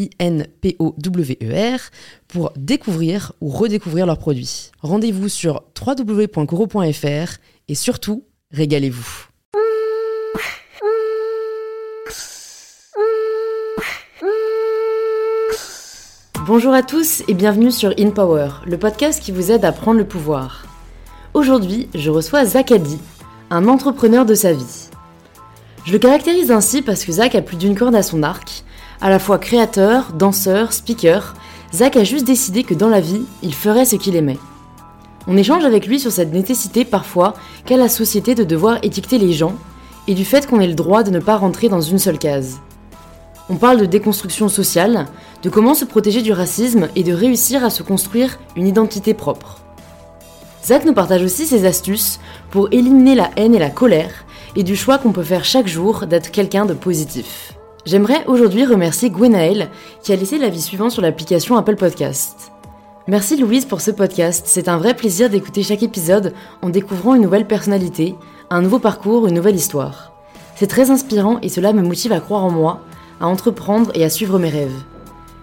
I-N-P-O-W-E-R, pour découvrir ou redécouvrir leurs produits. Rendez-vous sur www.coro.fr et surtout, régalez-vous. Bonjour à tous et bienvenue sur In Power, le podcast qui vous aide à prendre le pouvoir. Aujourd'hui, je reçois Zach Addy, un entrepreneur de sa vie. Je le caractérise ainsi parce que Zach a plus d'une corde à son arc à la fois créateur, danseur, speaker, Zach a juste décidé que dans la vie, il ferait ce qu'il aimait. On échange avec lui sur cette nécessité parfois qu'a la société de devoir étiqueter les gens et du fait qu'on ait le droit de ne pas rentrer dans une seule case. On parle de déconstruction sociale, de comment se protéger du racisme et de réussir à se construire une identité propre. Zach nous partage aussi ses astuces pour éliminer la haine et la colère et du choix qu'on peut faire chaque jour d'être quelqu'un de positif. J'aimerais aujourd'hui remercier Gwenaël qui a laissé l'avis suivant sur l'application Apple Podcast. Merci Louise pour ce podcast, c'est un vrai plaisir d'écouter chaque épisode en découvrant une nouvelle personnalité, un nouveau parcours, une nouvelle histoire. C'est très inspirant et cela me motive à croire en moi, à entreprendre et à suivre mes rêves.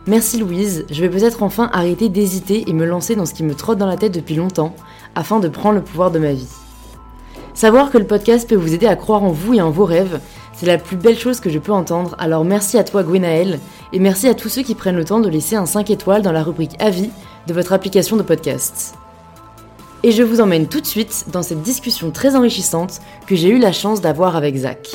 Merci Louise, je vais peut-être enfin arrêter d'hésiter et me lancer dans ce qui me trotte dans la tête depuis longtemps, afin de prendre le pouvoir de ma vie. Savoir que le podcast peut vous aider à croire en vous et en vos rêves, c'est la plus belle chose que je peux entendre, alors merci à toi Gwenaël, et merci à tous ceux qui prennent le temps de laisser un 5 étoiles dans la rubrique Avis de votre application de podcast. Et je vous emmène tout de suite dans cette discussion très enrichissante que j'ai eu la chance d'avoir avec Zach.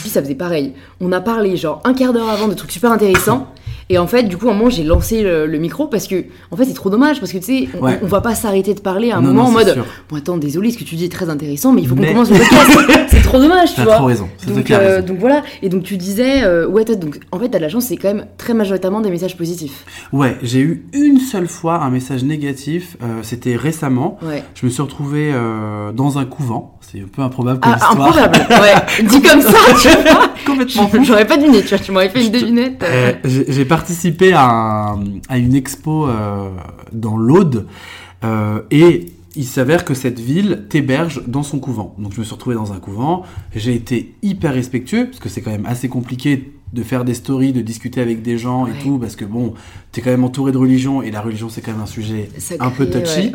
Puis ça faisait pareil. On a parlé genre un quart d'heure avant de trucs super intéressants. Et en fait, du coup, à un moment, j'ai lancé le, micro parce que, en fait, c'est trop dommage parce que tu sais, on, va pas s'arrêter de parler à un moment en mode, bon, attends, désolé, ce que tu dis est très intéressant, mais il faut qu'on commence le podcast. c'est trop dommage, tu vois. trop raison. Donc, euh, donc voilà. Et donc tu disais, euh, ouais, donc en fait, t'as de la chance, c'est quand même très majoritairement des messages positifs. Ouais, j'ai eu une seule fois un message négatif. Euh, c'était récemment. Je me suis retrouvé dans un couvent. C'est un peu improbable comme ah, histoire. Improbable, ouais. Dit comme ça, tu vois. Complètement. J'aurais pas deviné, tu vois. Tu m'aurais fait une devinette. j'ai participé à, à une expo euh, dans l'Aude euh, et il s'avère que cette ville t'héberge dans son couvent. Donc je me suis retrouvé dans un couvent, j'ai été hyper respectueux, parce que c'est quand même assez compliqué de faire des stories, de discuter avec des gens et tout, parce que bon, t'es quand même entouré de religion, et la religion c'est quand même un sujet un peu touchy.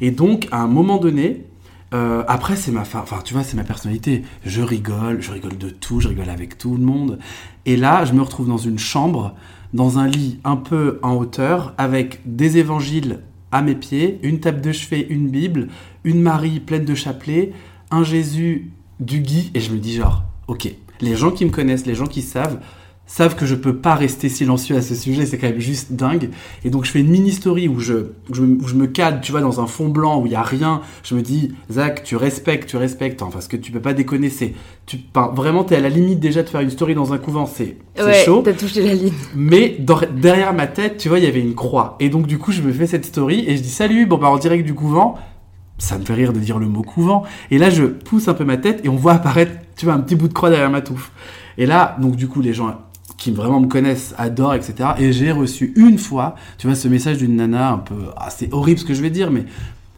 et donc à un moment donné, euh, après c'est ma, enfin tu vois c'est ma personnalité, je rigole, je rigole de tout, je rigole avec tout le monde, et là je me retrouve dans une chambre dans un lit un peu en hauteur, avec des évangiles à mes pieds, une table de chevet, une Bible, une Marie pleine de chapelets, un Jésus du Guy, et je me dis genre, ok, les gens qui me connaissent, les gens qui savent, savent que je peux pas rester silencieux à ce sujet, c'est quand même juste dingue. Et donc je fais une mini story où je, je, me cadre, tu vois, dans un fond blanc où il y a rien. Je me dis, Zach, tu respectes, tu respectes, enfin, parce que tu peux pas déconner, c'est, tu, vraiment, t'es à la limite déjà de faire une story dans un couvent, c'est ouais, chaud. T'as touché la ligne. Mais derrière ma tête, tu vois, il y avait une croix. Et donc du coup, je me fais cette story et je dis, salut, bon bah en direct du couvent. Ça me fait rire de dire le mot couvent. Et là, je pousse un peu ma tête et on voit apparaître, tu vois, un petit bout de croix derrière ma touffe. Et là, donc du coup, les gens qui vraiment me connaissent adorent, etc. Et j'ai reçu une fois, tu vois, ce message d'une nana un peu, ah, c'est horrible ce que je vais dire, mais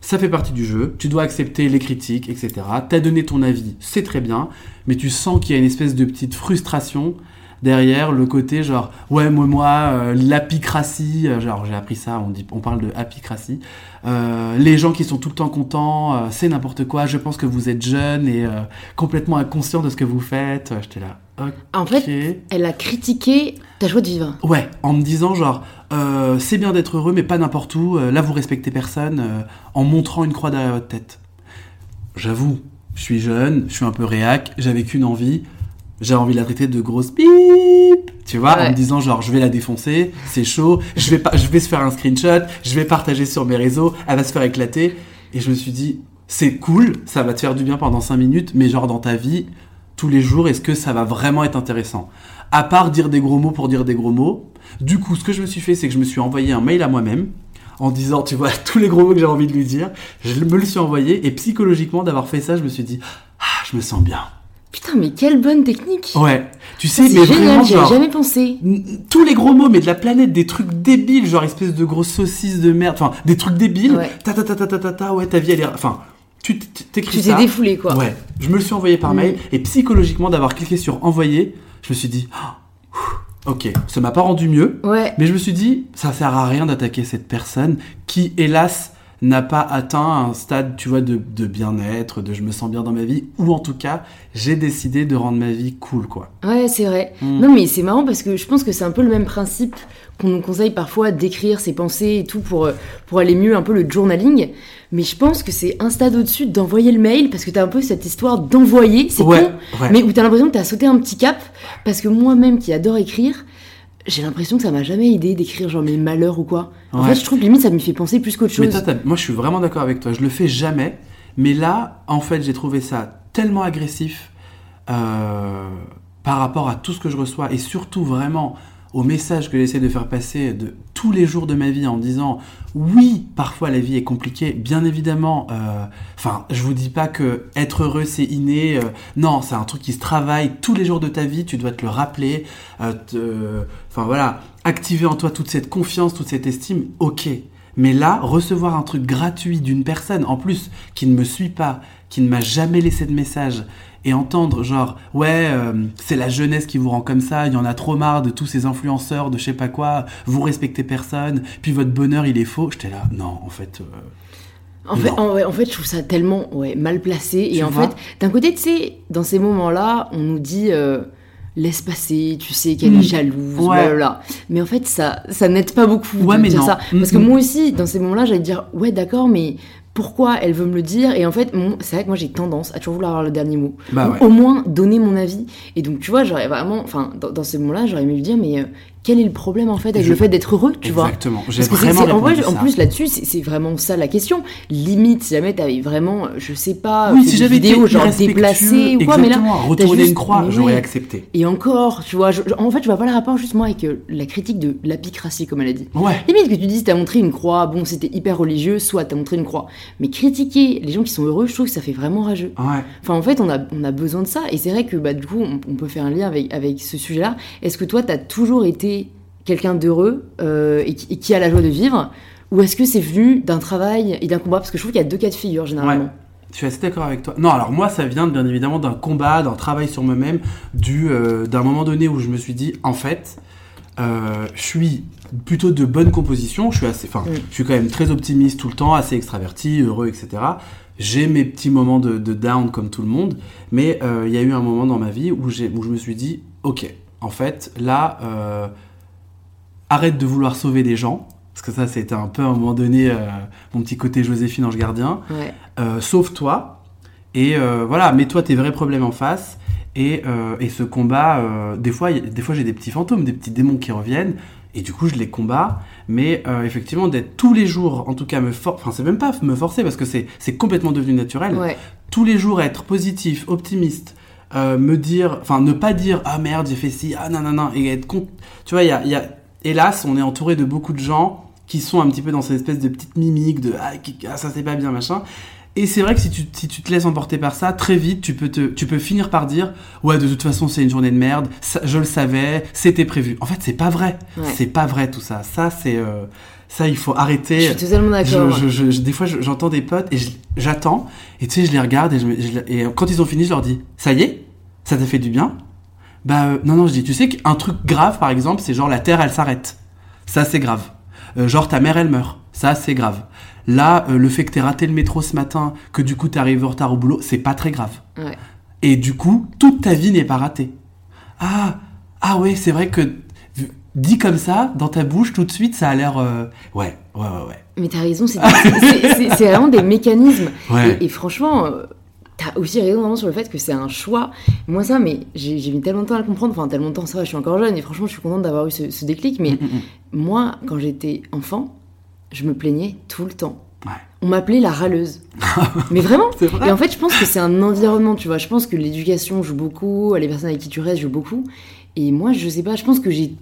ça fait partie du jeu, tu dois accepter les critiques, etc. T'as donné ton avis, c'est très bien, mais tu sens qu'il y a une espèce de petite frustration derrière le côté genre ouais moi moi euh, l'apicratie euh, genre j'ai appris ça on dit on parle de apicratie euh, les gens qui sont tout le temps contents c'est n'importe quoi je pense que vous êtes jeune et complètement inconscient de ce que vous faites j'étais là en fait elle a critiqué Ta joie de vivre. Ouais, en me disant genre, euh, c'est bien d'être heureux, mais pas n'importe où. euh, là, vous respectez personne euh, en montrant une croix derrière votre tête. J'avoue, je suis jeune, je suis un peu réac, j'avais qu'une envie. J'avais envie de la traiter de grosse bip, tu vois, en me disant genre je vais la défoncer, c'est chaud, je vais pas, je vais se faire un screenshot, je vais partager sur mes réseaux, elle va se faire éclater. Et je me suis dit, c'est cool, ça va te faire du bien pendant 5 minutes, mais genre dans ta vie, tous les jours, est-ce que ça va vraiment être intéressant? À part dire des gros mots pour dire des gros mots. Du coup, ce que je me suis fait, c'est que je me suis envoyé un mail à moi-même en disant, tu vois, tous les gros mots que j'ai envie de lui dire. Je me le suis envoyé et psychologiquement, d'avoir fait ça, je me suis dit, ah, je me sens bien. Putain, mais quelle bonne technique Ouais, tu sais, mais génial, vraiment, j'y avais jamais pensé. tous les gros mots, mais de la planète, des trucs débiles, genre espèce de grosses saucisses de merde, enfin, des trucs débiles. Ouais. Ta ta ta ta ta ta ta, ouais, ta vie, elle est. Enfin, tu t'écris Tu t'es défoulé, quoi. Ouais, je me le suis envoyé par Mm. mail et psychologiquement d'avoir cliqué sur envoyer, je me suis dit, Ah, ok, ça m'a pas rendu mieux, Ouais. mais je me suis dit, ça sert à rien d'attaquer cette personne qui, hélas, n'a pas atteint un stade, tu vois, de, de bien-être, de je me sens bien dans ma vie, ou en tout cas, j'ai décidé de rendre ma vie cool, quoi. Ouais, c'est vrai. Mm. Non, mais c'est marrant parce que je pense que c'est un peu le même principe qu'on nous conseille parfois d'écrire ses pensées et tout pour, euh, pour aller mieux, un peu le journaling. Mais je pense que c'est un stade au-dessus d'envoyer le mail parce que t'as un peu cette histoire d'envoyer. C'est ouais, con, ouais. mais où t'as l'impression que t'as sauté un petit cap parce que moi-même qui adore écrire, j'ai l'impression que ça m'a jamais aidé d'écrire genre mes malheurs ou quoi. En Ouais. fait, je trouve que limite ça me fait penser plus qu'autre Mais chose. toi, t'as- moi, je suis vraiment d'accord avec toi. Je le fais jamais. Mais là, en fait, j'ai trouvé ça tellement agressif euh, par rapport à tout ce que je reçois et surtout vraiment au message que j'essaie de faire passer de tous les jours de ma vie en disant oui, parfois la vie est compliquée, bien évidemment. euh, Enfin, je vous dis pas que être heureux c'est inné. euh, non, c'est un truc qui se travaille tous les jours de ta vie. Tu dois te le rappeler. euh, Enfin voilà, activer en toi toute cette confiance, toute cette estime. Ok. Mais là, recevoir un truc gratuit d'une personne, en plus, qui ne me suit pas, qui ne m'a jamais laissé de message, et entendre genre, ouais, euh, c'est la jeunesse qui vous rend comme ça, il y en a trop marre de tous ces influenceurs, de je sais pas quoi, vous respectez personne, puis votre bonheur il est faux. J'étais là, non, en fait, euh, En fait, Non. en, ouais, en fait, je trouve ça tellement ouais, mal placé. Et en fait, d'un côté, tu sais, dans ces moments-là, on nous dit euh, laisse passer, tu sais qu'elle Mm. est jalouse, Ouais. blablabla. Mais en fait, ça, ça n'aide pas beaucoup Ouais, de mais dire non. ça. Mm, Parce que mm. moi aussi, dans ces moments-là, j'allais dire ouais, d'accord, mais pourquoi elle veut me le dire? Et en fait, c'est vrai que moi, j'ai tendance à toujours vouloir avoir le dernier mot. bah ouais. au moins donner mon avis. Et donc, tu vois, j'aurais vraiment, enfin, dans, dans ces moments-là, j'aurais aimé lui dire, mais euh, quel est le problème en fait avec Je- le fait d'être heureux, tu vois Exactement. Vraiment c'est- en, vrai, en plus là-dessus, c'est vraiment ça la question. Limite, si jamais t'avais vraiment, je sais pas, oui, si j'avais vidéos genre déplacées ou quoi, mais là, exactement, retourner juste- une croix, j'aurais ouais. accepté. et encore, tu vois, je- en fait, je vois pas le rapport justement avec euh, la critique de l'apicratie, comme elle a dit. Ouais. Limite que tu dises, t'as montré une croix, bon, c'était hyper religieux, soit t'as montré une croix. Mais critiquer les gens qui sont heureux, je trouve que ça fait vraiment rageux. Ouais. Enfin, en fait, on a, on a besoin de ça. Et c'est vrai que, bah, du coup, on, on peut faire un lien avec, avec ce sujet-là. Est-ce que toi, t'as toujours été quelqu'un d'heureux euh, et, qui, et qui a la joie de vivre Ou est-ce que c'est venu d'un travail et d'un combat? Parce que je trouve qu'il y a deux cas de figure, généralement. Je suis assez d'accord avec toi. Non, alors moi, ça vient bien évidemment d'un combat, d'un travail sur moi-même, du euh, d'un moment donné où je me suis dit, en fait, euh, je suis plutôt de bonne composition. Je suis assez, enfin, Mm. je suis quand même très optimiste tout le temps, assez extraverti, heureux, etc. J'ai mes petits moments de, de down comme tout le monde, mais euh, il y a eu un moment dans ma vie où, j'ai, où je me suis dit, ok, en fait, là, arrête de vouloir sauver des gens. Parce que ça, c'était un peu à un moment donné euh, mon petit côté Joséphine Ange Gardien Ouais. euh, sauve-toi et euh, voilà, mets-toi tes vrais problèmes en face. Et, et ce combat, des fois, y- des fois j'ai des petits fantômes, des petits démons qui reviennent, et du coup je les combats. Mais effectivement, d'être tous les jours, en tout cas me forcer, enfin c'est même pas me forcer parce que c'est complètement devenu naturel. Ouais. Tous les jours être positif, optimiste, euh, me dire, enfin ne pas dire ah merde j'ai fait ci, ah non non non, et être con. Tu vois, il y a, il y a, hélas, on est entouré de beaucoup de gens qui sont un petit peu dans cette espèce de petite mimique de ah, qui- ah, ça c'est pas bien machin. Et c'est vrai que si tu, si tu te laisses emporter par ça, très vite, tu peux, te, tu peux finir par dire Ouais, de toute façon, c'est une journée de merde, ça- je le savais, c'était prévu. En fait, c'est pas vrai. Ouais. C'est pas vrai tout ça. Ça, c'est. euh, ça, il faut Je arrêter. suis totalement Je- d'accord. je- je- je- des fois, je- j'entends des potes et j'attends. Et tu sais, je les regarde et, et quand ils ont fini, je leur dis Ça y est Ça t'a fait du bien Bah, euh, non, non, je dis Tu sais qu'un truc grave, par exemple, c'est genre la Terre, elle s'arrête. Ça, c'est grave. Euh, genre ta mère, elle meurt. Ça, c'est grave. Là, euh, le fait que t'aies raté le métro ce matin, que du coup t'es arrivé en retard au boulot, c'est pas très grave. Ouais. Et du coup, toute ta vie n'est pas ratée. Ah, ah ouais, c'est vrai que dit comme ça, dans ta bouche, tout de suite, ça a l'air. euh, Ouais, ouais, ouais, ouais. Mais t'as raison, c'est vraiment des mécanismes. Ouais. Et, et franchement, t'as aussi raison vraiment sur le fait que c'est un choix. Moi, ça, mais j'ai mis tellement de temps à le comprendre. Enfin, tellement de temps, ça va, je suis encore jeune. Et franchement, je suis contente d'avoir eu ce, ce déclic. Mais Mm, mm, mm. moi, quand j'étais enfant, je me plaignais tout le temps. Ouais. On m'appelait la râleuse. mais vraiment vrai. Et en fait, je pense que c'est un environnement, tu vois. Je pense que l'éducation joue beaucoup, les personnes avec qui tu restes jouent beaucoup. Et moi, je sais pas, je pense que j'ai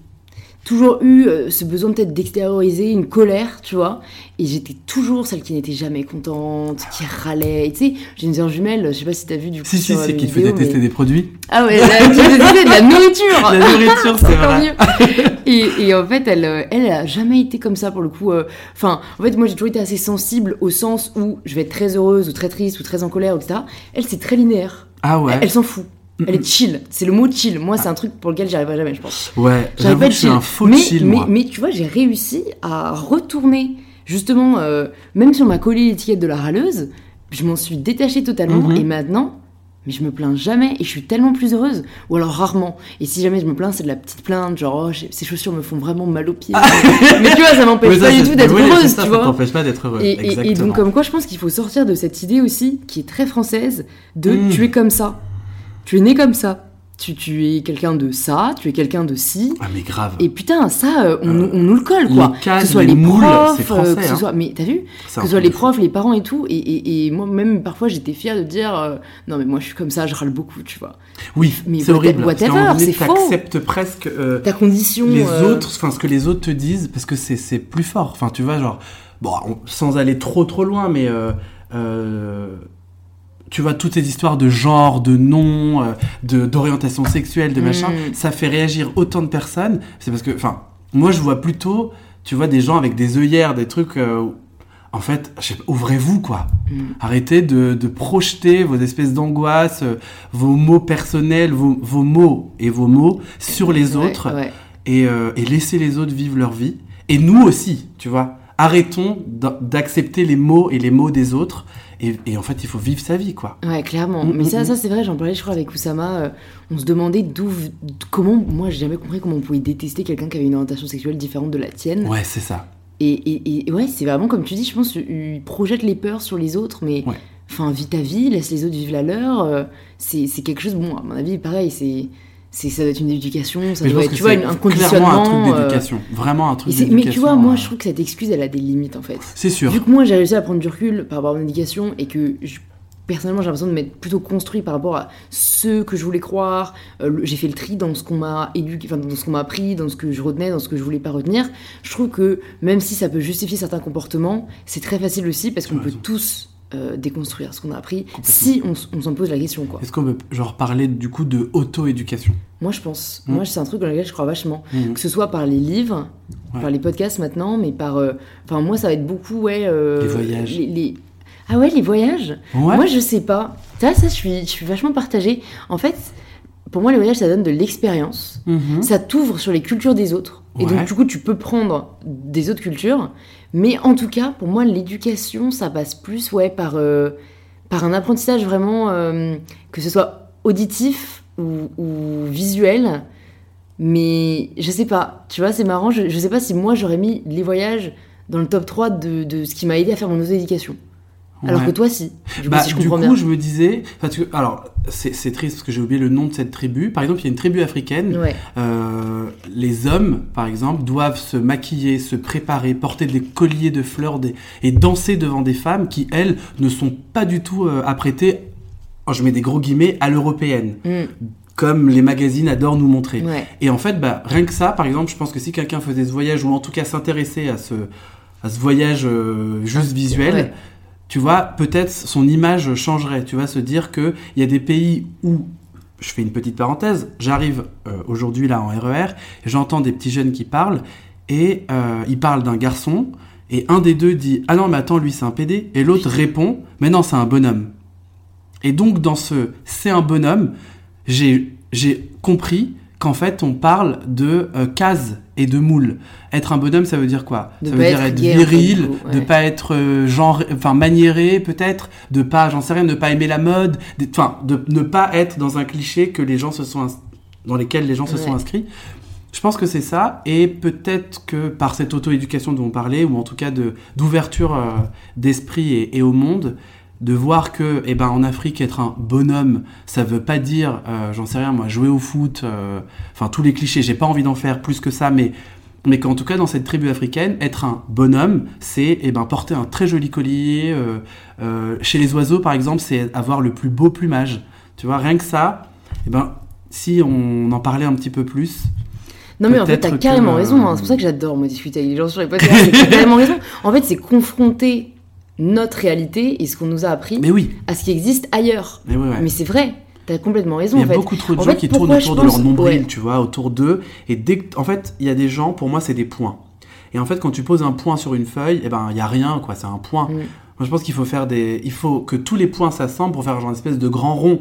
toujours eu euh, ce besoin peut-être d'extérioriser une colère, tu vois. Et j'étais toujours celle qui n'était jamais contente, qui râlait. Et tu sais, j'ai une sœur jumelle, je sais pas si t'as vu du coup. Si, si, c'est qui te faisait vidéos, tester mais- des produits. Ah ouais, tester de la nourriture La nourriture, c'est vrai. mieux. Et, et en fait, elle, euh, elle a jamais été comme ça pour le coup. euh. Enfin, en fait, moi j'ai toujours été assez sensible au sens où je vais être très heureuse ou très triste ou très en colère, etc. Elle, c'est très linéaire. Ah ouais. Elle, elle s'en fout. Elle est chill. C'est le mot chill. Moi, c'est un truc pour lequel j'arriverai jamais, je pense. Ouais, J'arrive pas à être chill. un faux mais, chill, mais, moi. mais tu vois, j'ai réussi à retourner, justement, euh, même si on m'a collé l'étiquette de la râleuse, je m'en suis détachée totalement. Mhm. Et maintenant, mais je me plains jamais et je suis tellement plus heureuse. Ou alors rarement. Et si jamais je me plains, c'est de la petite plainte, genre, oh, ces chaussures me font vraiment mal aux pieds. mais tu vois, ça m'empêche ça, pas du tout d'être oui, heureuse, ça, tu ça vois. t'empêche pas d'être heureux. Et, et- et Exactement. donc, comme quoi, je pense qu'il faut sortir de cette idée aussi, qui est très française, de Mm. tu es comme ça. Tu es né comme ça. Tu, tu es quelqu'un de ça, tu es quelqu'un de ci. Ah, mais grave. Et putain, ça, euh, on, Euh, nous- on nous le colle, quoi. les cases, que ce soit les les, moules, profs, français, euh, que ce hein. soit... Mais t'as vu Que ce soit les profs, les parents et tout. Et, et, et moi, même, parfois, j'étais fière de dire euh, Non, mais moi, je suis comme ça, je râle beaucoup, tu vois. Oui, mais c'est horrible. whatever, c'est faux. T'acceptes presque Ta condition. les autres, enfin ce que les autres te disent, parce que c'est plus fort. Enfin, tu vois, genre, bon, on- sans aller trop trop loin, mais euh, tu vois toutes ces histoires de genre, de nom, euh, de d'orientation sexuelle, de machin, Mm. ça fait réagir autant de personnes. C'est parce que, enfin, moi je vois plutôt, tu vois, des gens avec des œillères, des trucs. euh, en fait, je sais pas, ouvrez-vous quoi. Mm. Arrêtez de, de projeter vos espèces d'angoisses, euh, vos mots personnels, vos, vos mots et vos mots sur les ouais, autres ouais. et, euh, et laisser les autres vivre leur vie. Et nous aussi, tu vois. Arrêtons d'a- d'accepter les mots et les mots des autres. Et, et en fait, il faut vivre sa vie, quoi. Ouais, clairement. Mm, mais mm, ça, mm. ça c'est vrai, j'en parlais, je crois, avec Oussama. euh, on se demandait d'où. Comment. Moi, j'ai jamais compris comment on pouvait détester quelqu'un qui avait une orientation sexuelle différente de la tienne. Ouais, c'est ça. Et, et, et ouais, c'est vraiment comme tu dis, je pense qu'il projette les peurs sur les autres, mais Ouais. enfin, vis ta vie, laisse les autres vivre la leur. euh, c'est c'est quelque chose, bon, à mon avis, pareil, c'est c'est- ça doit être une éducation, ça doit être, tu vois, un conditionnement. un truc euh, d'éducation. Vraiment un truc d'éducation. mais tu vois, moi, euh, je trouve que cette excuse, elle a des limites en fait. C'est sûr. Vu que moi, j'ai réussi à prendre du recul par rapport à mon éducation et que je- personnellement, j'ai l'impression de m'être plutôt construit par rapport à ce que je voulais croire. euh, j'ai fait le tri dans ce qu'on m'a éduqué, enfin, dans ce qu'on m'a appris, dans ce que je retenais, dans ce que je voulais pas retenir. Je trouve que même si ça peut justifier certains comportements, c'est très facile aussi parce qu'on peut tous euh, déconstruire ce qu'on a appris si on, s'en pose la question, quoi. Est-ce qu'on peut genre parler du coup de auto-éducation? Moi, je pense. Mm. Moi, c'est un truc dans lequel je crois vachement. Mhm. Que ce soit par les livres, Ouais. par les podcasts maintenant, mais par. euh, Enfin, moi, ça va être beaucoup, ouais. euh, Les voyages. les- les- Ah ouais, les voyages? Ouais. Moi, je sais pas. Ça, ça, je suis, je suis vachement partagée. En fait, pour moi, les voyages, ça donne de l'expérience. Mhm. Ça t'ouvre sur les cultures des autres. Et donc, du coup, tu peux prendre des autres cultures. Mais en tout cas, pour moi, l'éducation, ça passe plus, ouais, par, euh, par un apprentissage vraiment, euh, que ce soit auditif ou, ou visuel. Mais je sais pas, tu vois, c'est marrant. Je, je sais pas si moi, j'aurais mis les voyages dans le top 3 de, de ce qui m'a aidé à faire mon auto-éducation. Alors Ouais. que toi, si. Du coup, Bah, si je du comprends coup, bien. je me disais, parce que, alors, c'est c'est triste parce que j'ai oublié le nom de cette tribu. Par exemple, il y a une tribu africaine. Ouais. euh, les hommes, par exemple, doivent se maquiller, se préparer, porter des colliers de fleurs des- et danser devant des femmes qui, elles, ne sont pas du tout euh, apprêtées, oh, je mets des gros guillemets, à l'européenne, Mm. comme les magazines adorent nous montrer. Ouais. Et en fait, bah, rien que ça, par exemple, je pense que si quelqu'un faisait ce voyage, ou en tout cas s'intéressait à ce, à ce voyage euh, juste visuel, Ouais. Tu vois, peut-être son image changerait. Tu vas se dire qu'il y a des pays où, je fais une petite parenthèse, j'arrive euh, aujourd'hui là en RER, et j'entends des petits jeunes qui parlent, et euh, ils parlent d'un garçon, et un des deux dit Ah non, mais attends, lui c'est un PD, et l'autre répond Mais non, c'est un bonhomme. Et donc, dans ce C'est un bonhomme, j'ai j'ai compris qu'en fait, on parle de euh, cases et de moules. Être un bonhomme, ça veut dire quoi? De Ça veut dire être viril, coup, de ouais. pas être euh, genre, enfin maniéré peut-être, de pas, j'en sais rien, de pas aimer la mode, de- enfin de ne pas être dans un cliché que les gens se sont dans lesquels les gens se sont inscrits. Je pense que c'est ça, et peut-être que par cette auto-éducation dont on parlait, ou en tout cas de d'ouverture euh, d'esprit et, et au monde, de voir que, eh ben, en Afrique, être un bonhomme, ça veut pas dire, euh, j'en sais rien, moi, jouer au foot, euh, enfin tous les clichés. J'ai pas envie d'en faire plus que ça, mais mais qu'en tout cas dans cette tribu africaine, être un bonhomme, c'est eh ben porter un très joli collier. euh, chez les oiseaux, par exemple, c'est avoir le plus beau plumage. Tu vois, rien que ça, eh ben si on en parlait un petit peu plus, Non mais en fait t'as carrément raison, hein. c'est pour ça que j'adore moi discuter avec les gens sur les podcasts, t'as carrément raison. En fait c'est confronter notre réalité et ce qu'on nous a appris mais oui, à ce qui existe ailleurs. mais ouais, ouais. Mais c'est vrai, t'as complètement raison Il y a en fait. beaucoup trop de En gens fait, qui tournent autour de pense- leur nombril, ouais. tu vois, autour d'eux. Et dès que, en fait, il y a des gens, pour moi, c'est des points. Et en fait, quand tu poses un point sur une feuille, eh ben, il y a rien, quoi. C'est un point. Mm. Moi, je pense qu'il faut faire des, il faut que tous les points s'assemblent pour faire genre une espèce de grand rond.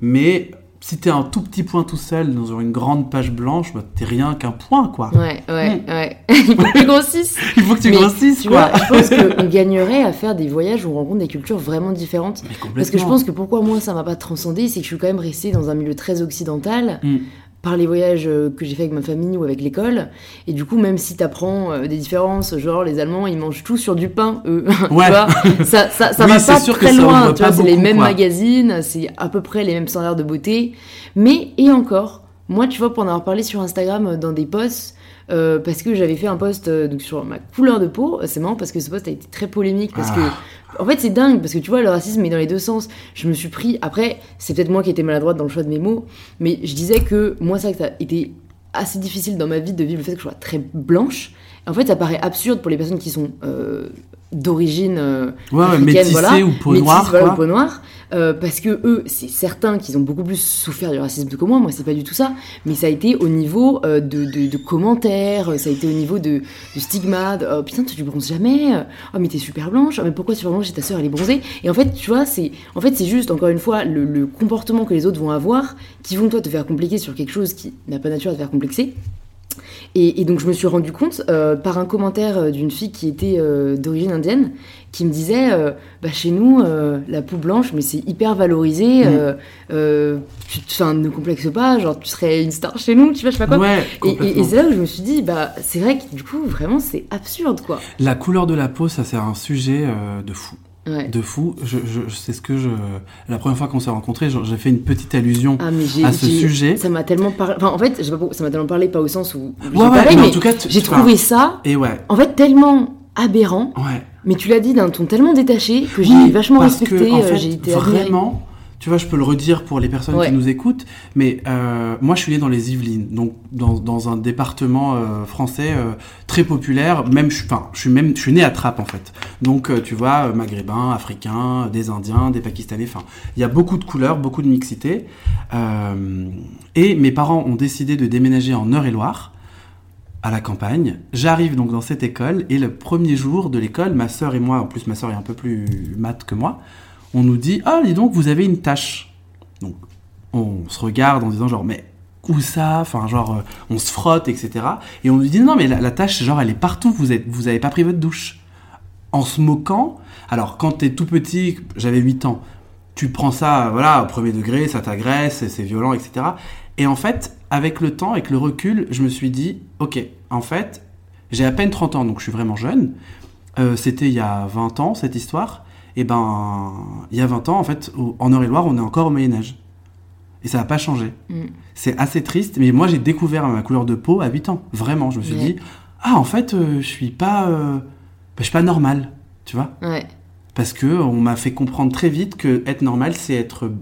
Mais si t'es un tout petit point tout seul dans une grande page blanche, bah, t'es rien qu'un point, quoi. Ouais, ouais, ouais. Il faut que tu grossisses. Il faut que tu Mais grossisses, Tu quoi. vois, je pense qu'on gagnerait à faire des voyages où on rencontre des cultures vraiment différentes. Mais complètement. Parce que je pense que pourquoi moi ça m'a pas transcendé, c'est que je suis quand même restée dans un milieu très occidental Mm. Par les voyages euh, que j'ai fait avec ma famille ou avec l'école. Et du coup, même si t'apprends euh, des différences, genre les Allemands ils mangent tout sur du pain, eux. tu Ouais. vois, ça, ça, ça Oui, va pas sûr très loin. Tu vois, c'est les mêmes quoi. magazines, c'est à peu près les mêmes standards de beauté. Mais, et encore, moi, tu vois, pour en avoir parlé sur Instagram euh, dans des posts, euh, parce que j'avais fait un post euh, donc, sur ma couleur de peau. C'est marrant parce que ce post a été très polémique parce Ah. que, en fait, c'est dingue parce que tu vois, le racisme est dans les deux sens. Je me suis pris. Après, c'est peut-être moi qui étais maladroite dans le choix de mes mots, mais je disais que moi, ça, ça a été assez difficile dans ma vie de vivre le fait que je sois très blanche. En fait, ça paraît absurde pour les personnes qui sont euh, d'origine euh, Ouais, africaine, voilà. ou peau Métisse, noire, voilà, quoi. ou peau noire. Euh, parce que eux, c'est certain qu'ils ont beaucoup plus souffert du racisme que moi. Moi, c'est pas du tout ça. Mais ça a été au niveau euh, de, de- de commentaires, ça a été au niveau de, de stigmates. Oh putain, tu bronzes jamais. Oh, mais t'es super blanche. Oh, mais pourquoi super blanche et ta sœur, elle est bronzée? Et en fait, tu vois, c'est en fait, c'est juste, encore une fois, le, le comportement que les autres vont avoir qui vont, toi, te faire complexer sur quelque chose qui n'a pas nature à te faire complexer. Et, et donc je me suis rendu compte euh, par un commentaire euh, d'une fille qui était euh, d'origine indienne qui me disait euh, bah, chez nous la peau blanche mais c'est hyper valorisé Mm. enfin, ne complexe pas genre tu serais une star chez nous tu vois je sais pas quoi Ouais, et, et- complètement. et c'est là où je me suis dit bah c'est vrai que du coup vraiment c'est absurde quoi La couleur de la peau, ça c'est un sujet de fou. Ouais. De fou. Je, c'est ce que je. La première fois qu'on s'est rencontrés, j'ai fait une petite allusion ah à ce sujet. ça m'a tellement parlé enfin en fait pas ça m'a tellement parlé pas au sens où Ouais, ouais, parlé, mais en tout cas, j'ai trouvé ça Et ouais, en fait tellement aberrant ouais. mais tu l'as dit d'un ton tellement détaché que Oui, j'ai vachement respecté que, en euh, fait, j'ai été admirée. vraiment, tu vois, je peux le redire pour les personnes Ouais. qui nous écoutent, mais euh, moi je suis né dans les Yvelines, donc dans, dans un département euh, français euh, très populaire, même, je, enfin, je suis même, je suis né à Trappes en fait. Donc euh, tu vois, euh, maghrébins, africains, des Indiens, des Pakistanais, enfin, il y a beaucoup de couleurs, beaucoup de mixité. Euh, et mes parents ont décidé de déménager en Eure-et-Loire à la campagne. J'arrive donc dans cette école et le premier jour de l'école, ma sœur et moi, en plus ma sœur est un peu plus mat que moi, on nous dit ah dis donc vous avez une tache. Donc on se regarde en disant genre mais où ça? Enfin genre on se frotte etc. Et on nous dit non mais la, la tache genre elle est partout. Vous êtes vous pas pris votre douche. En se moquant. Alors quand t'es tout petit, j'avais 8 ans. Tu prends ça, voilà, au premier degré, ça t'agresse, c'est violent, etc. Et en fait, avec le temps, avec le recul, je me suis dit, ok, en fait, j'ai à peine 30 ans, donc je suis vraiment jeune. Euh, C'était il y a 20 ans, cette histoire. Et ben, il y a 20 ans, en fait, au- en Eure-et-Loire, on est encore au Moyen-Âge. Et ça n'a pas changé. Mm. C'est assez triste, mais moi, j'ai découvert ma couleur de peau à 8 ans. Vraiment, je me suis dit, ah, en fait, euh, je suis pas, euh, je suis pas normal, tu vois Ouais. parce que on m'a fait comprendre très vite que être normal, c'est être,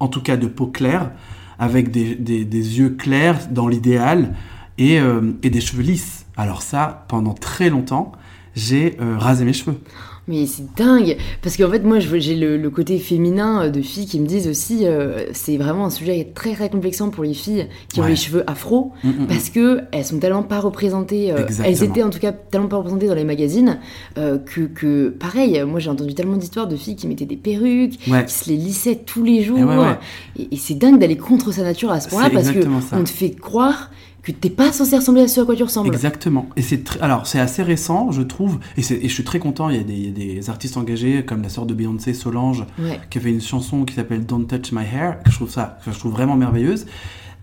en tout cas, de peau claire, avec des, des- des yeux clairs dans l'idéal et, euh, et des cheveux lisses. Alors ça, pendant très longtemps, j'ai euh, rasé mes cheveux. Mais c'est dingue Parce qu'en fait, moi, j'ai le, le côté féminin euh, de filles qui me disent aussi, euh, c'est vraiment un sujet très très complexant pour les filles qui ont les cheveux afro, Mm, mm, mm. parce que elles sont tellement pas représentées, euh, elles étaient en tout cas tellement pas représentées dans les magazines, euh, que, que, pareil, moi j'ai entendu tellement d'histoires de filles qui mettaient des perruques, Ouais. qui se les lissaient tous les jours, Et ouais, ouais. et, et c'est dingue d'aller contre sa nature à ce point-là, parce que ça. on te fait croire que t'es pas censé ressembler à ce à quoi tu ressembles. Exactement. Et c'est alors c'est assez récent, je trouve, et, je suis très content. Il y, a des, il y a des artistes engagés comme la sœur de Beyoncé, Solange, Ouais. qui a fait une chanson qui s'appelle Don't Touch My Hair, que je trouve ça, que je trouve vraiment merveilleuse.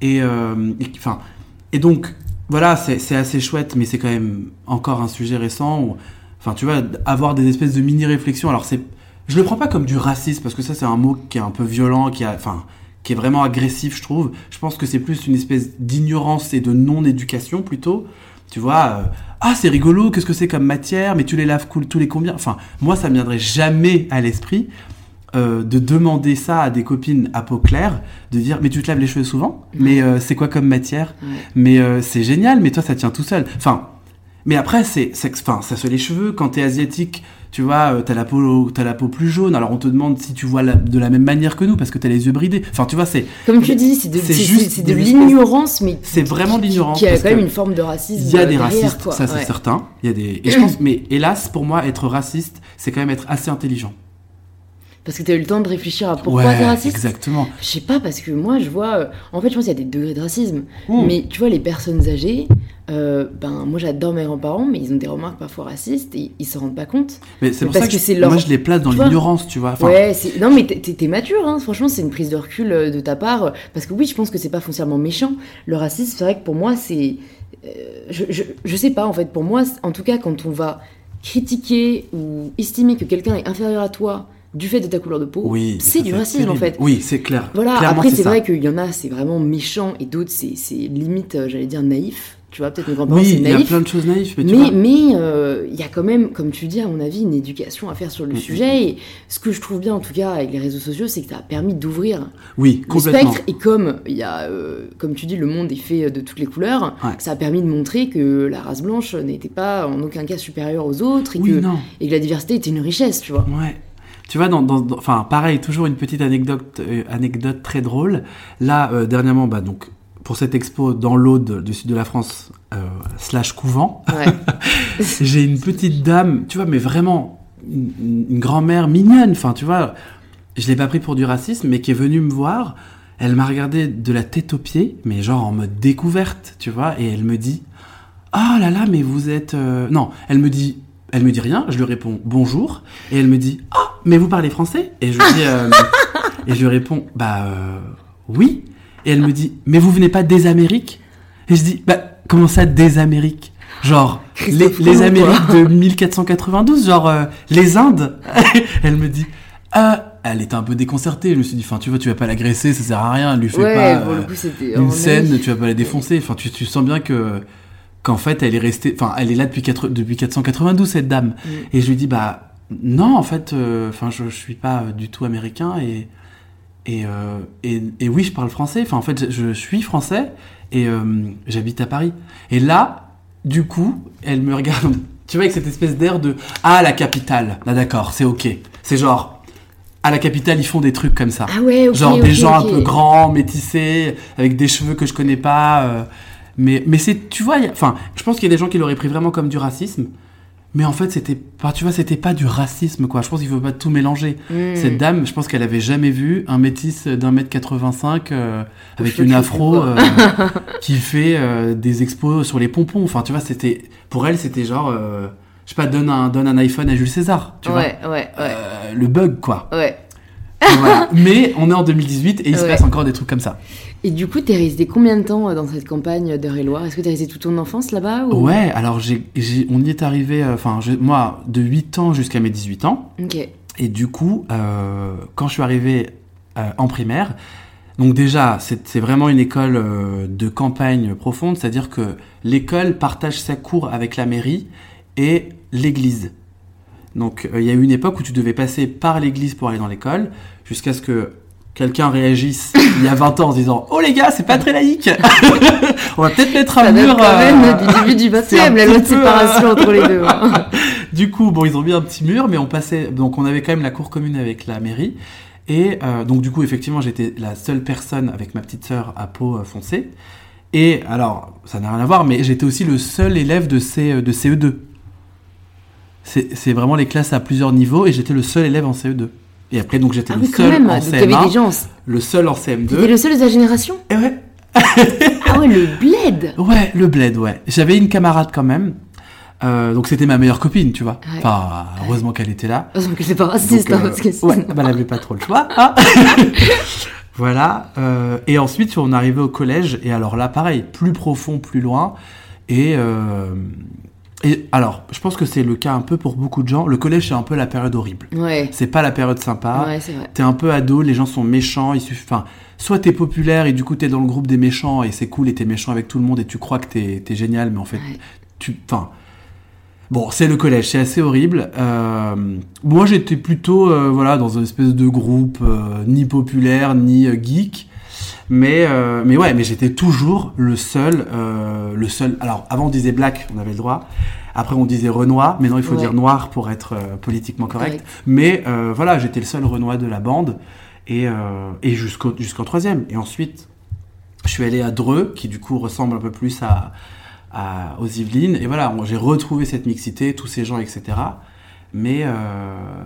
Et, euh, et enfin, et donc voilà, c'est assez chouette, mais c'est quand même encore un sujet récent. où- Enfin, tu vois, avoir des espèces de mini-réflexions. Alors, c'est, je le prends pas comme du racisme, parce que ça, c'est un mot qui est un peu violent, qui a, enfin, qui est vraiment agressif, je trouve. Je pense que c'est plus une espèce d'ignorance et de non-éducation, plutôt. Tu vois, euh, ah, c'est rigolo, qu'est-ce que c'est comme matière, mais tu les laves cool, tous les combien? Enfin, moi, ça me viendrait jamais à l'esprit euh, de demander ça à des copines à peau claire, de dire mais tu te laves les cheveux souvent, mais euh, c'est quoi comme matière? Mais c'est génial, mais toi ça tient tout seul. Enfin, mais après c'est, enfin ça se fait les cheveux quand t'es asiatique, tu vois, euh, t'as la peau, t'as la peau plus jaune. Alors on te demande si tu vois la- de la même manière que nous parce que t'as les yeux bridés. Enfin tu vois c'est, Comme tu dis, c'est de, c'est de l'ignorance, mais c'est vraiment de l'ignorance, Qui a parce quand même une forme de racisme. il y a des derrière, racistes, quoi. ça c'est Ouais. certain. Il y a des, et je pense, mais hélas pour moi être raciste, c'est quand même être assez intelligent. Parce que tu as eu le temps de réfléchir à pourquoi ouais, t'es raciste. exactement. Je sais pas, parce que moi, je vois. euh, En fait, je pense qu'il y a des degrés de racisme. Mmh. Mais tu vois, les personnes âgées, euh, ben, moi j'adore mes grands-parents, mais ils ont des remarques parfois racistes et ils s'en rendent pas compte. Mais c'est pour ça que, c'est leur- moi je les place dans l'ignorance, tu vois. Enfin, ouais. Non, mais t'es- mature, hein. franchement, c'est une prise de recul euh, de ta part. Parce que oui, je pense que c'est pas foncièrement méchant. Le racisme, c'est vrai que pour moi, c'est. euh, je, je, je sais pas, en fait, pour moi, en tout cas, quand on va critiquer ou estimer que quelqu'un est inférieur à toi du fait de ta couleur de peau, oui, c'est du racisme en fait. Oui, c'est clair. Voilà, Clairement, après c'est vrai qu'il y en a, c'est vraiment méchant, et d'autres, c'est limite, euh, j'allais dire, naïf. Tu vois, peut-être mes grands-parents, Oui, c'est il y a naïf. plein de choses naïves, mais, tu Mais euh, il y a quand même, comme tu dis, à mon avis, une éducation à faire sur le Mm, sujet. Et ce que je trouve bien, en tout cas, avec les réseaux sociaux, c'est que ça a permis d'ouvrir Oui, le spectre. Et comme il y a, euh, comme tu dis, le monde est fait de toutes les couleurs, Ouais. ça a permis de montrer que la race blanche n'était pas en aucun cas supérieure aux autres et, Oui, que, et que la diversité était une richesse, tu vois. Ouais. Tu vois, dans, dans, dans- enfin, pareil, toujours une petite anecdote, euh, anecdote très drôle. Là, euh, dernièrement, bah, donc, pour cette expo dans l'Aude du sud de la France, euh, slash couvent, Ouais. j'ai une petite dame, tu vois, mais vraiment, une, une grand-mère mignonne, enfin, tu vois, je l'ai pas pris pour du racisme, mais qui est venue me voir. Elle m'a regardé de la tête aux pieds, mais genre en mode découverte, tu vois, et elle me dit Ah là là, mais vous êtes. Non, elle me dit. Elle me dit rien, je lui réponds bonjour, et elle me dit Ah, mais vous parlez français? Et je lui dis. euh, et je lui réponds Bah euh, oui. Et elle me dit Mais vous venez pas des Amériques? Et je dis Bah comment ça des Amériques? Genre les, Amériques de 1492, genre euh, les Indes? Elle me dit Ah, elle était un peu déconcertée. Je me suis dit, enfin, tu vois, tu vas pas l'agresser, ça sert à rien. Lui fais Ouais, pas coup, une scène, tu vas pas la défoncer. Enfin, tu, tu sens bien que qu'en fait, elle est restée, enfin, elle est là depuis, 4 depuis 492 cette dame. Mm. Et je lui dis, bah non, en fait, euh, enfin, je, je suis pas euh, du tout américain et et, euh, et et oui, je parle français. Enfin, en fait, je, je suis français et euh, j'habite à Paris. Et là, du coup, elle me regarde. Tu vois, avec cette espèce d'air de ah la capitale. Là, d'accord, c'est ok. C'est genre à la capitale, ils font des trucs comme ça. Ah ouais. Genre des gens un peu grands, métissés, avec des cheveux que je connais pas. euh, mais mais c'est, tu vois, enfin, je pense qu'il y a des gens qui l'auraient pris vraiment comme du racisme. Mais en fait, c'était pas, tu vois, c'était pas du racisme, quoi. Je pense qu'il faut pas tout mélanger. Hmm. Cette dame, je pense qu'elle avait jamais vu un métis d'un mètre 85 euh, avec une afro euh, qui fait euh, des expos sur les pompons. Enfin, tu vois, c'était, pour elle, c'était genre, euh, je sais pas, donne un, donne un iPhone à Jules César, tu vois. Ouais, ouais, ouais. Le bug, quoi. Ouais. Et voilà. Mais on est en 2018 et il se passe encore des trucs comme ça. Et du coup, t'es resté combien de temps euh, dans cette campagne d'Eure-et-Loire Est-ce que t'es resté toute ton enfance là-bas ou... Ouais, alors on y est arrivé, euh, enfin, moi, de 8 ans jusqu'à mes 18 ans. Ok. Et du coup, euh, quand je suis arrivé euh, en primaire, donc déjà, c'est, vraiment une école de campagne profonde, c'est-à-dire que l'école partage sa cour avec la mairie et l'église. Donc il y a eu une époque où tu devais passer par l'église pour aller dans l'école, jusqu'à ce que quelqu'un réagisse il y a 20 ans en se disant « Oh les gars, c'est pas très laïque On va peut-être mettre un Ça mur... quand euh, même du début du c'est un 20 la loi de peu, séparation euh, entre les deux. hein. du coup, bon, ils ont mis un petit mur, mais on passait. Donc, on avait quand même la cour commune avec la mairie. Et euh, donc, du coup, effectivement, j'étais la seule personne avec ma petite sœur à peau euh, foncée. Et alors, ça n'a rien à voir, mais j'étais aussi le seul élève de, C, de CE2. C'est c'est vraiment les classes à plusieurs niveaux, et j'étais le seul élève en CE2. Et après, donc, j'étais Ah le seul même. en Donc, il y avait des CM1, gens. le seul en T'étais CM2. le seul de ta génération? Et ouais, Ah ouais, le bled Ouais, le bled, ouais. J'avais une camarade quand même. Euh, donc c'était ma meilleure copine, tu vois. Ouais. Enfin, heureusement qu'elle était là. Heureusement que c'est pas raciste, Donc, hein, euh, parce que ouais, bah, elle avait pas trop le choix. hein. Voilà. euh, et ensuite, on est arrivé au collège. Et alors là, pareil, plus profond, plus loin. Et, euh, et alors, je pense que c'est le cas un peu pour beaucoup de gens. Le collège, c'est un peu la période horrible. Ouais. C'est pas la période sympa. Ouais, c'est vrai. T'es un peu ado, les gens sont méchants. Il suffit, enfin, soit t'es populaire et du coup t'es dans le groupe des méchants et c'est cool et t'es méchant avec tout le monde et tu crois que t'es es génial, mais en fait, Ouais. tu, enfin, bon, c'est le collège, c'est assez horrible. Euh, moi, j'étais plutôt, euh, voilà, dans une espèce de groupe euh, ni populaire ni euh, geek. Mais, euh, mais ouais, mais j'étais toujours le seul, euh, le seul. Alors, avant on disait black, on avait le droit. Après, on disait Renoir. Maintenant, il faut Ouais. dire noir pour être euh, politiquement correct. Correct. Mais voilà, j'étais le seul Renoir de la bande. Et, et jusqu'au jusqu'en troisième. Et ensuite, je suis allé à Dreux, qui du coup ressemble un peu plus à, à- aux Yvelines. Et voilà, j'ai retrouvé cette mixité, tous ces gens, etc. Mais, euh,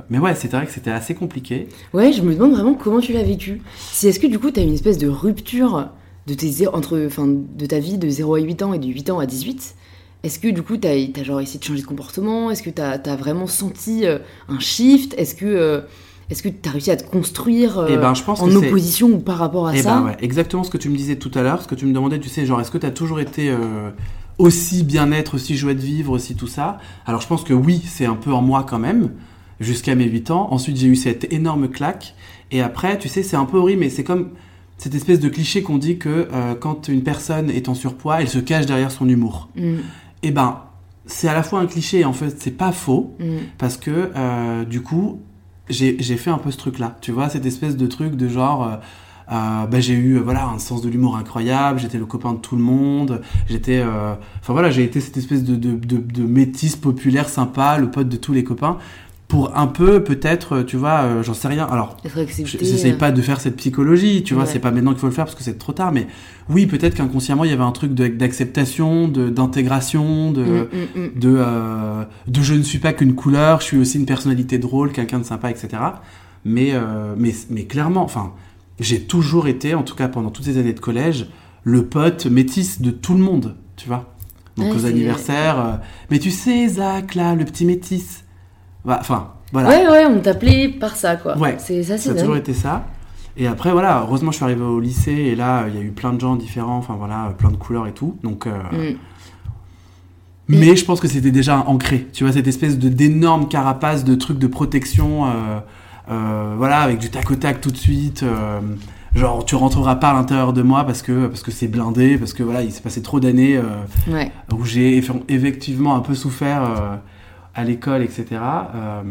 mais ouais, c'est vrai que c'était assez compliqué. Ouais, je me demande vraiment comment tu l'as vécu. Si est-ce que du coup t'as une espèce de rupture de tes entre enfin de ta vie de 0 à 8 ans et de 8 ans à 18 Est-ce que du coup t'as as genre essayé de changer de comportement? Est-ce que t'as as vraiment senti euh, un shift? Est-ce que euh, est-ce que t'as réussi à te construire euh, Eh ben, je pense en opposition ou par rapport à Eh ça? ben ouais, exactement ce que tu me disais tout à l'heure, ce que tu me demandais, tu sais, genre, est-ce que tu as toujours été euh, aussi bien-être, aussi joie de vivre, aussi tout ça Alors je pense que oui, c'est un peu en moi quand même, jusqu'à mes 8 ans. Ensuite, j'ai eu cette énorme claque. Et après, tu sais, c'est un peu horrible, mais c'est comme cette espèce de cliché qu'on dit que euh, quand une personne est en surpoids, elle se cache derrière son humour. Mm, Eh ben, c'est à la fois un cliché et en fait, c'est pas faux mm. parce que euh, du coup j'ai fait un peu ce truc là tu vois cette espèce de truc de genre euh, euh, bah, j'ai eu euh, voilà un sens de l'humour incroyable j'étais le copain de tout le monde j'étais euh, enfin voilà j'ai été cette espèce de, de, de, de métis populaire sympa le pote de tous les copains pour un peu peut-être euh, tu vois euh, j'en sais rien alors J'essaye pas de faire cette psychologie, tu vois, Ouais. c'est pas maintenant qu'il faut le faire parce que c'est trop tard, mais oui, peut-être qu'inconsciemment il y avait un truc d'acceptation, de- d'intégration, de, mm, mm, mm. de, euh, de je ne suis pas qu'une couleur, je suis aussi une personnalité drôle, quelqu'un de sympa, etc. Mais, euh, mais, mais clairement, enfin, j'ai toujours été, en tout cas pendant toutes ces années de collège, le pote métis de tout le monde, tu vois. Donc Ouais, aux anniversaires, euh, mais tu sais, Zach, là, le petit métis. Bah, Enfin, voilà. Ouais, ouais, on t'appelait par ça, quoi. Ouais, C'est ça, Ça c'est a toujours été ça. Et après, voilà, heureusement, je suis arrivé au lycée et là, il y a eu plein de gens différents, enfin voilà, plein de couleurs et tout. Donc, euh, Mm. mais je pense que c'était déjà ancré. Tu vois, cette espèce de d'énorme carapace de trucs de protection, euh, voilà, avec du tac au tac tout de suite. euh, genre, tu rentreras pas à l'intérieur de moi parce que parce que c'est blindé, parce que voilà, il s'est passé trop d'années euh, Ouais. où j'ai eff- effectivement un peu souffert euh, à l'école, etc. Euh,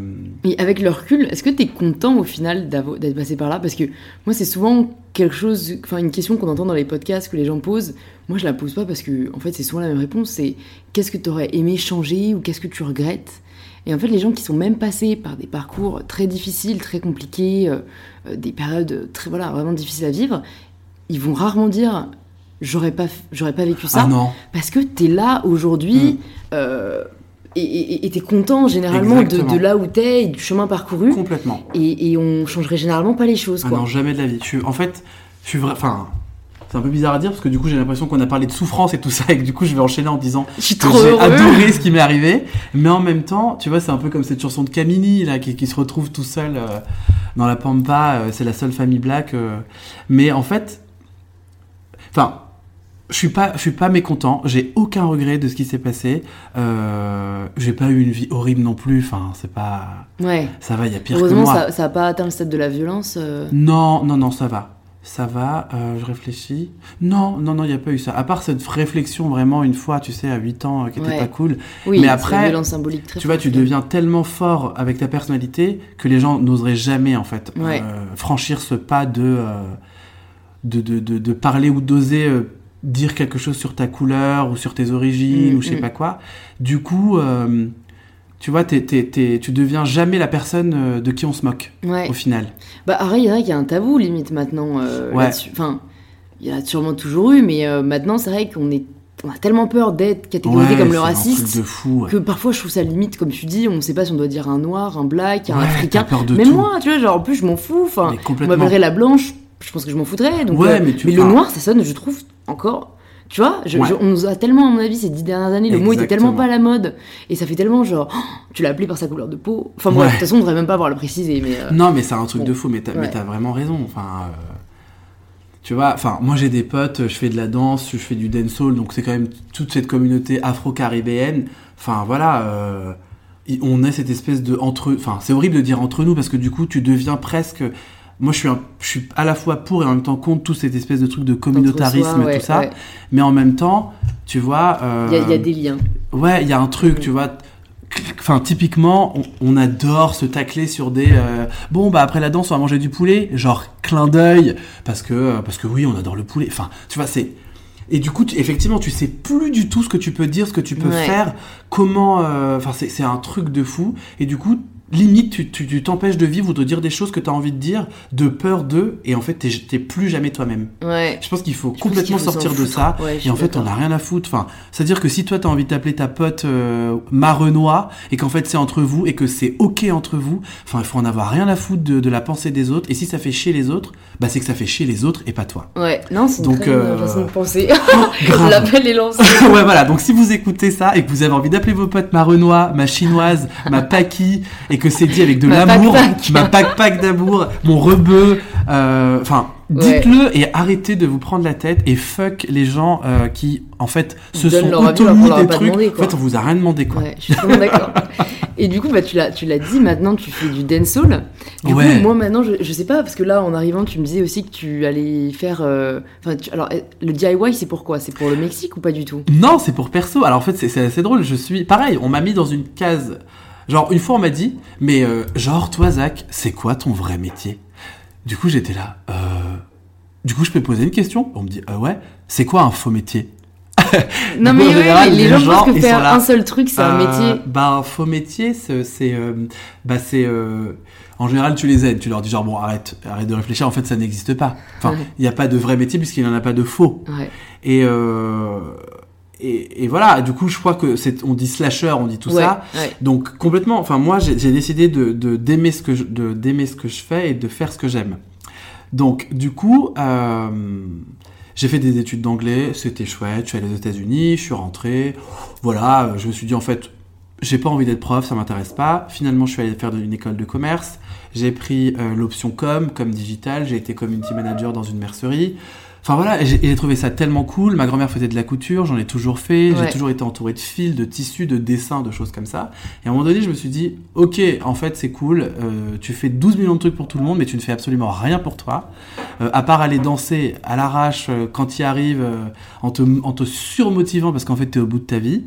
Et avec le recul, est-ce que tu es content au final d'être passé par là? Parce que moi, c'est souvent quelque chose, enfin une question qu'on entend dans les podcasts que les gens posent. Moi, je la pose pas parce que, en fait, c'est souvent la même réponse. C'est qu'est-ce que tu aurais aimé changer ou qu'est-ce que tu regrettes? Et en fait, les gens qui sont même passés par des parcours très difficiles, très compliqués, euh, euh, des périodes très, voilà, vraiment difficiles à vivre, ils vont rarement dire j'aurais pas, j'aurais pas vécu ça ah non, parce que t'es là aujourd'hui Mm. euh, et- t'es content généralement de, là où t'es et du chemin parcouru complètement. et, et on changerait généralement pas les choses Ah quoi. non, jamais de la vie. Je suis, en fait, je suis vrai. Enfin, c'est un peu bizarre à dire parce que du coup, j'ai l'impression qu'on a parlé de souffrance et tout ça, et que du coup, je vais enchaîner en disant j'ai adoré ce qui m'est arrivé. Mais en même temps, tu vois, c'est un peu comme cette chanson de Camini, là, qui, qui se retrouve tout seul euh, dans la pampa. euh, c'est la seule famille black. euh. Mais en fait, enfin. Je suis pas, je suis pas mécontent. J'ai aucun regret de ce qui s'est passé. Euh, j'ai pas eu une vie horrible non plus. Enfin, c'est pas, Ouais. ça va. Il y a pire que Heureusement moi. ça, ça a pas atteint le stade de la violence. euh. Non, non, non, ça va. Ça va, euh, je réfléchis. Non, non, non, il n'y a pas eu ça. À part cette réflexion vraiment une fois, tu sais, à 8 ans, euh, qui était Ouais. pas cool. Oui, Mais après, symbolique très Tu vois, tu deviens tellement fort avec ta personnalité que les gens n'oseraient jamais, en fait, Ouais. euh, franchir ce pas de, de, de, de, de parler ou d'oser dire quelque chose sur ta couleur ou sur tes origines Mm, ou je sais mm. pas quoi. Du coup, tu vois, t'es- tu deviens jamais la personne euh, de qui on se moque, Ouais. au final. Bah arrête, il y a un tabou limite maintenant euh, Ouais. Enfin, il y en a sûrement toujours eu, mais euh, maintenant c'est vrai qu'on est, on a tellement peur d'être catégorisé Ouais, comme le raciste. de fou. ouais. que parfois je trouve ça limite, comme tu dis, on sait pas si on doit dire un noir, un black, un africain. peur de tout. moi, tu vois, genre en plus je m'en fous. Enfin, Mais on m'appellerait la blanche, je pense que je m'en foutrais. Donc, Ouais, euh, mais tu- le enfin- noir, ça sonne, je trouve, encore. Tu vois, je- Ouais. je- on nous a tellement, à mon avis, ces dix dernières années, le mot était tellement pas à la mode. Et ça fait tellement genre, oh, tu l'as appelé par sa couleur de peau. Enfin, Ouais. de toute façon, on devrait même pas avoir le préciser. Mais, euh, Non, mais c'est un truc Bon, de fou, mais t'as, ouais. vraiment raison. Enfin, euh, tu vois, enfin, moi j'ai des potes, je fais de la danse, je fais du dancehall, donc c'est quand même toute cette communauté afro-caribéenne. Enfin, voilà, euh, on est cette espèce de entre, enfin, c'est horrible de dire entre nous parce que du coup, tu deviens presque. Moi, je suis, un- je suis à la fois pour et en même temps contre tout cette espèce de truc de communautarisme soi, et ouais, tout ça. ouais. Mais en même temps, tu vois. euh, Il y, a- il y a des liens. Ouais, il y a un truc, tu vois. Enfin, typiquement, on, on adore se tacler sur des. euh, bon, bah après la danse, on va manger du poulet, genre clin d'œil, parce que euh, parce que oui, on adore le poulet. Enfin, tu vois, c'est. Et du coup, tu- effectivement, tu sais plus du tout ce que tu peux dire, ce que tu peux Ouais. faire, comment. Enfin, c'est un truc de fou. Et du coup, limite, tu tu- tu t'empêches de vivre ou de dire des choses que tu as envie de dire, de peur d'eux, et en fait, t'es t'es plus jamais toi-même. Ouais. Je pense qu'il faut Je complètement qu'il faut sortir de ça. Ouais, Et en fait, on n'a rien à foutre. Enfin, c'est-à-dire que si toi, t'as envie de t'appeler ta pote euh, Marenois et qu'en fait, c'est entre vous et que c'est OK entre vous, enfin, il faut en avoir rien à foutre de, de la pensée des autres. Et si ça fait chier les autres, bah, c'est que ça fait chier les autres et pas toi. Ouais, non, c'est une Donc, bonne euh, façon de penser. grave. L'appel est lancé. ouais, voilà. Donc, si vous écoutez ça et que vous avez envie d'appeler vos potes Marenois, ma chinoise, ma paki, et que c'est dit avec de l'amour, ma pac-pac d'amour, mon rebeu, euh, enfin, Ouais. dites-le et arrêtez de vous prendre la tête et fuck les gens euh, qui, en fait, se Donnent sont auto-mis des trucs. demandé, en quoi. fait, on vous a rien demandé, quoi. Ouais, je suis d'accord. Et du coup, bah, tu l'as, dit, maintenant tu fais du dancehall. Du Ouais. coup, moi maintenant, je, je sais pas, parce que là, en arrivant, tu me disais aussi que tu allais faire. euh, tu- alors, euh, le DIY, c'est pourquoi C'est pour le Mexique ou pas du tout? Non, c'est pour perso. Alors en fait, c'est assez drôle. Je suis pareil. On m'a mis dans une case. Genre une fois, on m'a dit, mais euh, genre toi, Zach, c'est quoi ton vrai métier? Du coup, j'étais là. Euh... Du coup, je peux poser une question? On me dit, euh, ouais. C'est quoi un faux métier? Non, coup, mais ouais, général, les, les gens gens, pensent que faire là. un seul truc, c'est un Euh, métier. Bah, un faux métier, c'est, euh, bah, c'est, euh, en général, tu les aides. Tu leur dis genre bon, arrête, arrête de réfléchir. En fait, ça n'existe pas. Enfin, Ouais. il n'y a pas de vrai métier puisqu'il n'y en a pas de faux. Ouais. Et, euh, et, et voilà. Du coup, je crois que c'est, on dit slasher, on dit tout ouais, ça. ouais. Donc complètement. Enfin, moi, j'ai, décidé de, d'aimer ce que je, de d'aimer ce que je fais et de faire ce que j'aime. Donc, du coup, euh, j'ai fait des études d'anglais, c'était chouette. Je suis allé aux États-Unis, je suis rentré. Voilà, je me suis dit en fait, j'ai pas envie d'être prof, ça m'intéresse pas. Finalement, je suis allé faire une école de commerce. J'ai pris euh, l'option com, comme digital. J'ai été community manager dans une mercerie. Enfin voilà, j'ai trouvé ça tellement cool. Ma grand-mère faisait de la couture, j'en ai toujours fait. Ouais. J'ai toujours été entouré de fils, de tissus, de dessins, de choses comme ça. Et à un moment donné, je me suis dit, ok, en fait, c'est cool. euh, tu fais 12 millions de trucs pour tout le monde, mais tu ne fais absolument rien pour toi. Euh, à part aller danser à l'arrache euh, quand tu y arrives, euh, en, te, en te surmotivant parce qu'en fait, tu es au bout de ta vie.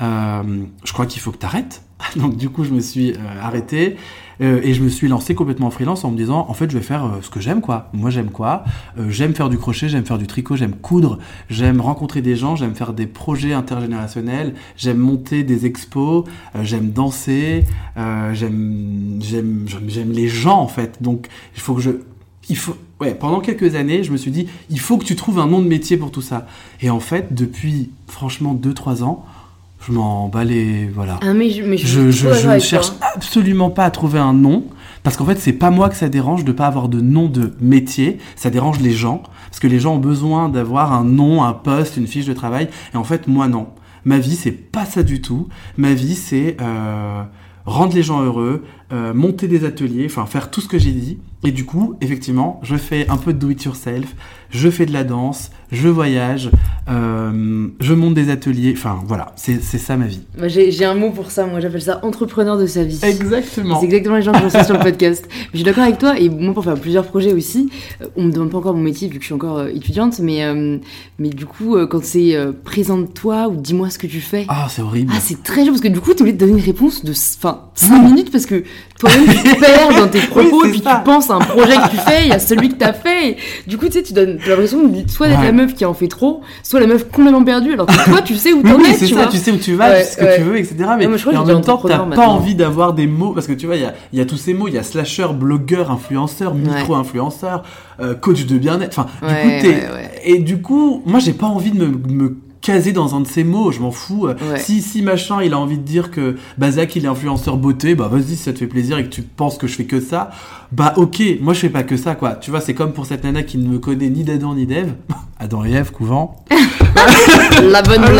Euh, je crois qu'il faut que tu arrêtes. Donc du coup, je me suis arrêté euh, et je me suis lancé complètement en freelance en me disant, en fait, je vais faire euh, ce que j'aime, quoi. Moi, j'aime quoi? Euh, J'aime faire du crochet, j'aime faire du tricot, j'aime coudre, j'aime rencontrer des gens, j'aime faire des projets intergénérationnels, j'aime monter des expos, j'aime danser, j'aime, j'aime, j'aime, j'aime les gens, en fait. Donc, il faut que je, il faut, ouais, pendant quelques années, je me suis dit, il faut que tu trouves un nom de métier pour tout ça. Et en fait, depuis, franchement, 2-3 ans, je m'en bats les, voilà. Ah, mais je, mais ne toi, cherche absolument pas à trouver un nom, parce qu'en fait, c'est pas moi que ça dérange de pas avoir de nom de métier, ça dérange les gens, parce que les gens ont besoin d'avoir un nom, un poste, une fiche de travail, et en fait, moi non. Ma vie, c'est pas ça du tout. Ma vie, c'est euh, rendre les gens heureux, euh, monter des ateliers, enfin faire tout ce que j'ai dit. Et du coup, effectivement, je fais un peu de do it yourself, je fais de la danse, je voyage, euh, je monte des ateliers, enfin voilà, c'est ça ma vie. J'ai un mot pour ça, moi j'appelle ça entrepreneur de sa vie. Exactement. C'est exactement les gens que je reçois sur le podcast. Je suis d'accord avec toi, et moi pour faire plusieurs projets aussi, euh, on me demande pas encore mon métier vu que je suis encore étudiante, mais, euh, mais du coup, quand c'est présente-toi ou dis-moi ce que tu fais, Ah, c'est horrible. ah c'est très dur parce que du coup, tu obligé de donner une réponse de 5 minutes parce que toi-même tu te perds dans tes propos Oui, et puis ça. tu penses à un projet que tu fais, il y a celui que t'as fait. Et du coup, tu sais, tu donnes l'impression de- soit d'être Ouais. la meuf qui en fait trop, soit la meuf complètement perdue alors que toi tu sais où Mais t'en oui, es, c'est tu tu sais où tu vas, Ouais, tu sais ce que ouais. tu veux, etc. Mais, Ouais, moi, je crois mais que en même temps, t'as pas maintenant. envie d'avoir des mots, parce que tu vois, il y a, y a tous ces mots, il y a slasher, blogueur, influenceur, micro-influenceur, euh, coach de bien-être, enfin, du coup, et du coup, moi, j'ai pas envie de me, me caser dans un de ces mots, je m'en fous. Euh, Ouais. Si, si machin, il a envie de dire que Bazak, il est influenceur beauté, bah vas-y, si ça te fait plaisir et que tu penses que je fais que ça, bah ok, moi je fais pas que ça, quoi. Tu vois, c'est comme pour cette nana qui ne me connaît ni d'Adam ni d'Ève. Adam et Ève, couvent. La bonne blague.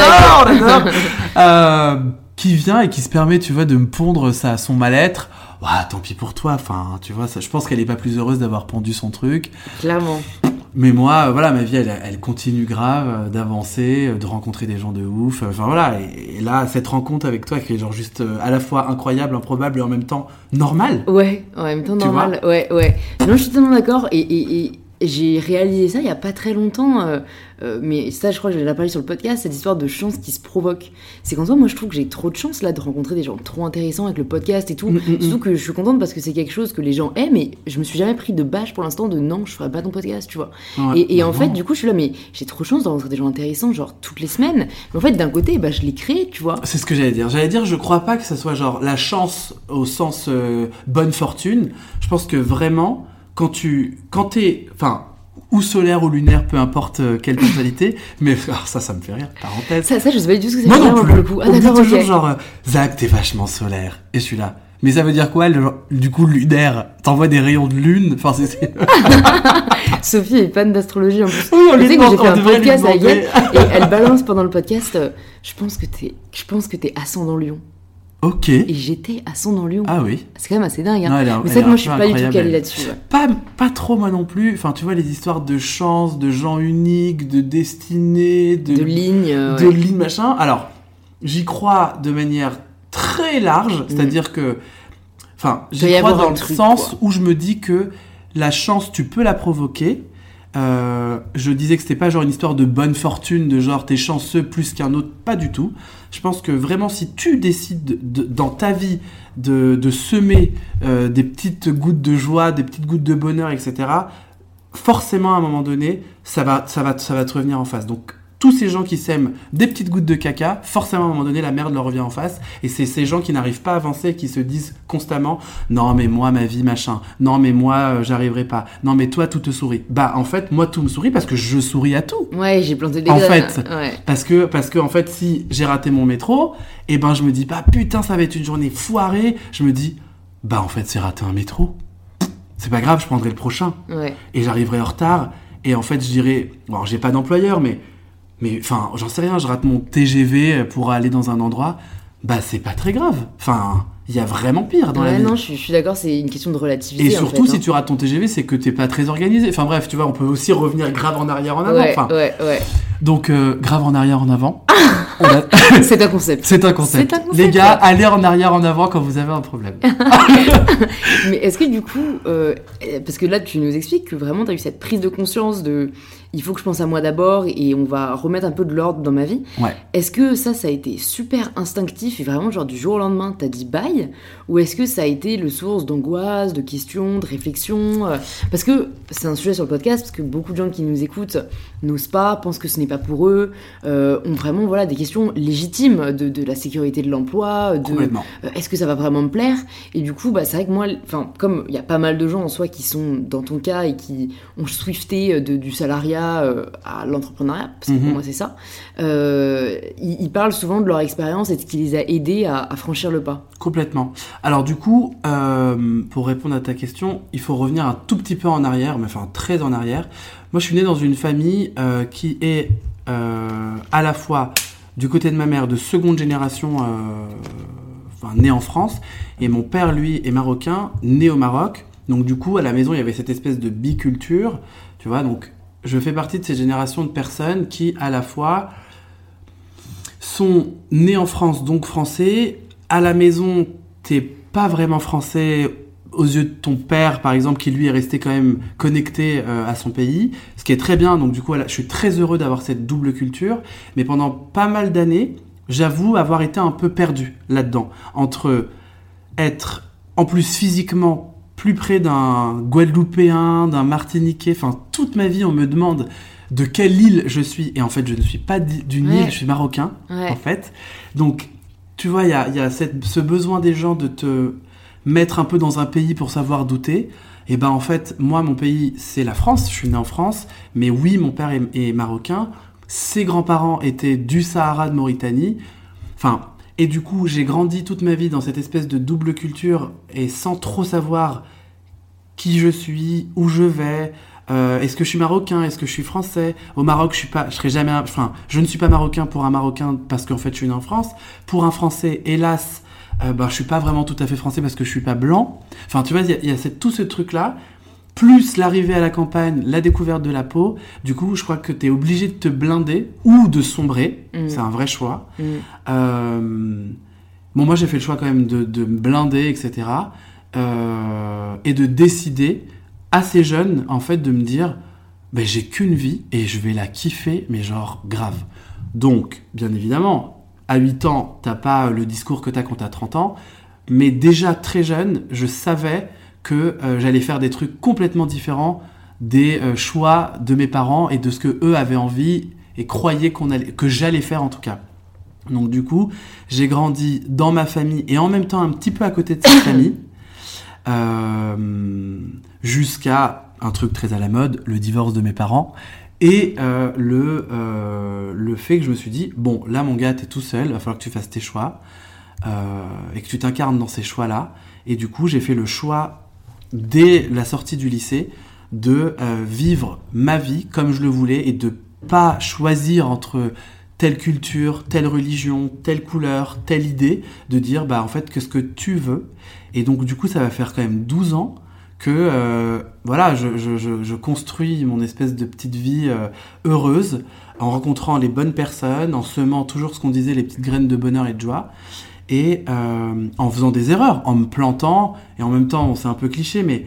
D'accord. Euh, qui vient et qui se permet, tu vois, de me pondre ça, son mal-être. Ouais, tant pis pour toi. Enfin, tu vois, ça, je pense qu'elle est pas plus heureuse d'avoir pondu son truc. Clairement. Mais moi, euh, voilà, ma vie, elle, elle continue grave euh, d'avancer, euh, de rencontrer des gens de ouf. Enfin voilà, et, et là, cette rencontre avec toi qui est genre juste à la fois incroyable, improbable et en même temps normale. Ouais, en même temps normal. Ouais, ouais. Non, je suis totalement d'accord. Et, et, et j'ai réalisé ça il y a pas très longtemps. euh, euh, mais ça, je crois que j'ai déjà parlé sur le podcast, cette histoire de chance qui se provoque. C'est qu'en soi, moi, je trouve que j'ai trop de chance là de rencontrer des gens trop intéressants avec le podcast et tout. Mm, mm, mm. Surtout que je suis contente parce que c'est quelque chose que les gens aiment. Et je me suis jamais pris de bâche pour l'instant de non, je ferai pas ton podcast, tu vois. Ouais. Et, et en fait, du coup, je suis là, mais j'ai trop de chance de rencontrer des gens intéressants, genre toutes les semaines. Mais en fait, d'un côté, bah, je l'ai créé, tu vois. C'est ce que j'allais dire. J'allais dire, je crois pas que ça soit genre la chance au sens euh, bonne fortune. Je pense que vraiment, quand tu, quand t'es, enfin, ou solaire ou lunaire, peu importe euh, quelle totalité, mais alors ça, ça me fait rire. Parenthèse. Ça, ça je sais pas du tout ce que ça Moi non plus. pour le coup. Ah, On dit toujours ok. genre, euh, Zach, t'es vachement solaire. Et je suis là. Mais ça veut dire quoi, le, du coup, lunaire? T'envoies des rayons de lune? Enfin, c'est... c'est- Sophie est fan d'astrologie en plus. Oui, on lui sais que demande- j'ai fait on un podcast elle et elle balance pendant le podcast. euh, je pense que t'es, je pense que t'es ascendant Lion. Ok. Et j'étais ascendant Lion. Ah oui. C'est quand même assez dingue. Hein. Non, Mais c'est est que moi je suis pas du tout calée là-dessus. ouais. Pas, pas trop moi non plus. Enfin, tu vois, les histoires de chance, de gens uniques, de destinée, de, De ligne. euh, de ouais. ligne, machin. Alors, j'y crois de manière très large, c'est-à-dire que, enfin, Mm. J'y crois dans le truc, sens quoi. où je me dis que la chance, tu peux la provoquer. Euh, je disais que c'était pas genre une histoire de bonne fortune, de genre t'es chanceux plus qu'un autre, pas du tout. Je pense que vraiment si tu décides de- de- dans ta vie de, semer euh, des petites gouttes de joie, des petites gouttes de bonheur, etc., forcément à un moment donné, ça va, ça va, ça te revenir en face. Donc tous ces gens qui sèment des petites gouttes de caca, forcément à un moment donné, la merde leur revient en face. Et c'est ces gens qui n'arrivent pas à avancer, qui se disent constamment Non, mais moi, ma vie, machin. Non, mais moi, euh, j'arriverai pas. Non, mais toi, tout te sourit. Bah, en fait, moi, tout me sourit parce que je souris à tout. Ouais, j'ai planté des En graines. fait. Ouais. Parce que, parce que en fait, si j'ai raté mon métro, et ben je me dis pas putain, ça va être une journée foirée. Je me dis, bah en fait, c'est raté un métro. C'est pas grave, je prendrai le prochain Ouais. et j'arriverai en retard. Et en fait, je dirais, bon, j'ai pas d'employeur, mais, mais enfin, j'en sais rien, je rate mon TGV pour aller dans un endroit. Bah, c'est pas très grave. Enfin, il y a vraiment pire dans la vie. non, je suis, je suis d'accord, c'est une question de relativité. Et en surtout, si hein. tu rates ton TGV, c'est que t'es pas très organisé. Enfin bref, tu vois, on peut aussi revenir grave en arrière, en avant. Ouais, Enfin, ouais, ouais. donc euh, grave en arrière, en avant. On a- C'est un concept. C'est un concept. Les gars, allez en arrière, en avant quand vous avez un problème. Mais est-ce que du coup, euh, parce que là tu nous expliques que vraiment tu as eu cette prise de conscience de il faut que je pense à moi d'abord et on va remettre un peu de l'ordre dans ma vie. Ouais. Est-ce que ça, ça a été super instinctif et vraiment genre du jour au lendemain t'as dit bye? Ou est-ce que ça a été le source d'angoisse, de questions, de réflexions? Euh, Parce que c'est un sujet sur le podcast, parce que beaucoup de gens qui nous écoutent n'osent pas, pensent que ce n'est pas pour eux, euh, ont vraiment voilà, des questions légitimes de, de la sécurité de l'emploi, de euh, est-ce que ça va vraiment me plaire? Et du coup, bah, c'est vrai que moi, comme il y a pas mal de gens en soi qui sont dans ton cas et qui ont swifté euh, de- du salariat euh, à l'entrepreneuriat, parce que pour Mhm. moi c'est ça, ils, ils parlent souvent de leur expérience et de ce qui les a aidés à, à franchir le pas. Complètement. Alors du coup, pour répondre à ta question, il faut revenir un tout petit peu en arrière, mais enfin très en arrière. Moi, je suis né dans une famille euh, qui est euh, à la fois du côté de ma mère de seconde génération, euh, enfin né en France, et mon père lui est marocain, né au Maroc. Donc du coup, à la maison, il y avait cette espèce de biculture, tu vois. Donc je fais partie de ces générations de personnes qui, à la fois, sont nés en France, donc français. À la maison, t'es pas vraiment français aux yeux de ton père, par exemple, qui lui est resté quand même connecté euh, à son pays, ce qui est très bien. Donc du coup, je suis très heureux d'avoir cette double culture. Mais pendant pas mal d'années, j'avoue avoir été un peu perdu là-dedans, entre être en plus physiquement plus près d'un Guadeloupéen, d'un Martiniquais. Enfin, toute ma vie, on me demande de quelle île je suis. Et en fait, je ne suis pas d'une Ouais. île, je suis marocain Ouais. en fait. Donc, tu vois, il y a, il y a cette- ce besoin des gens de te mettre un peu dans un pays pour savoir douter. Et ben en fait, moi, mon pays, c'est la France. Je suis né en France. Mais oui, mon père est, marocain. Ses grands-parents étaient du Sahara de Mauritanie. Enfin, et du coup, j'ai grandi toute ma vie dans cette espèce de double culture et sans trop savoir qui je suis, où je vais, euh, est-ce que je suis marocain, est-ce que je suis français? Au Maroc, je suis pas, je serai jamais, enfin, je ne suis pas marocain pour un marocain parce qu'en fait, je suis né en France. Pour un français, hélas, euh, bah, je suis pas vraiment tout à fait français parce que je suis pas blanc. Enfin, tu vois, il y a, il y a cette- tout ce truc là. plus l'arrivée à la campagne, la découverte de la peau, du coup, je crois que tu es obligé de te blinder ou de sombrer. Mm. C'est un vrai choix. Mm. Euh, bon, moi, j'ai fait le choix quand même de, de me blinder, etc. euh, et de décider, assez jeune, en fait, de me dire ben, j'ai qu'une vie et je vais la kiffer, mais genre grave. Donc, bien évidemment, à 8 ans, t'as pas le discours que t'as quand t'as 30 ans, mais déjà très jeune, je savais que euh, j'allais faire des trucs complètement différents des euh, choix de mes parents et de ce que eux avaient envie et croyaient qu'on allait, que j'allais faire en tout cas. Donc du coup, j'ai grandi dans ma famille et en même temps un petit peu à côté de cette famille, euh, jusqu'à un truc très à la mode, le divorce de mes parents. Et euh, le, euh, le fait que je me suis dit, bon, là mon gars, t'es tout seul, va falloir que tu fasses tes choix, euh, et que tu t'incarnes dans ces choix-là. Et du coup, j'ai fait le choix, dès la sortie du lycée, de vivre ma vie comme je le voulais et de pas choisir entre telle culture, telle religion, telle couleur, telle idée, de dire bah en fait que ce que tu veux. Et donc du coup ça va faire quand même 12 ans que euh, voilà je, je, je, je construis mon espèce de petite vie euh, heureuse en rencontrant les bonnes personnes, en semant toujours ce qu'on disait les petites graines de bonheur et de joie et euh, en faisant des erreurs, en me plantant et en même temps c'est un peu cliché mais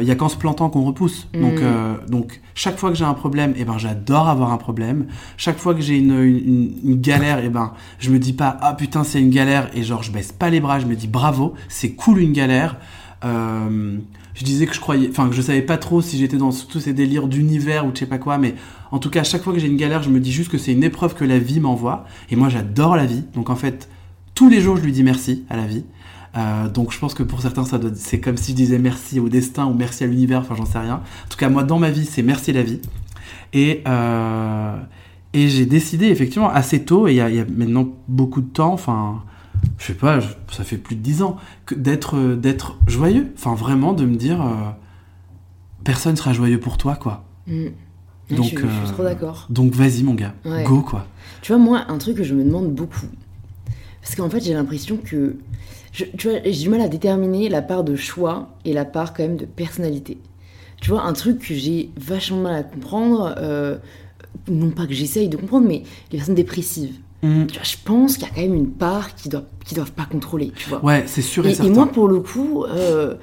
il y a qu'en se plantant qu'on repousse. Mm. Donc, euh, donc chaque fois que j'ai un problème, eh ben j'adore avoir un problème. Chaque fois que j'ai une, une, une galère, eh ben je me dis pas ah putain c'est une galère et genre je baisse pas les bras, je me dis bravo, c'est cool une galère. Euh, je disais que je croyais, enfin que je savais pas trop si j'étais dans tous ces délires d'univers ou je sais pas quoi, mais en tout cas chaque fois que j'ai une galère, je me dis juste que c'est une épreuve que la vie m'envoie. Et moi j'adore la vie, donc en fait tous les jours je lui dis merci à la vie. Euh, donc je pense que pour certains, ça doit, c'est comme si je disais merci au destin ou merci à l'univers, enfin j'en sais rien. En tout cas, moi dans ma vie, c'est merci la vie. Et, euh, et j'ai décidé effectivement assez tôt, et il y a maintenant beaucoup de temps, enfin je sais pas, je- ça fait plus de dix ans, d'être, euh, d'être joyeux. Enfin vraiment de me dire, euh, personne sera joyeux pour toi quoi. Mm. Donc, je, suis- je suis euh, trop d'accord. Donc vas-y mon gars, Ouais. go quoi. Tu vois, moi, un truc que je me demande beaucoup, parce qu'en fait, j'ai l'impression que. je- tu vois, j'ai du mal à déterminer la part de choix et la part quand même de personnalité. Tu vois, un truc que j'ai vachement mal à comprendre, euh, non pas que j'essaye de comprendre, mais les personnes dépressives. Mm. Tu vois, je pense qu'il y a quand même une part qui doit, qui doivent pas contrôler, tu vois. Ouais, c'est sûr et, Et, et certain. moi, pour le coup, euh,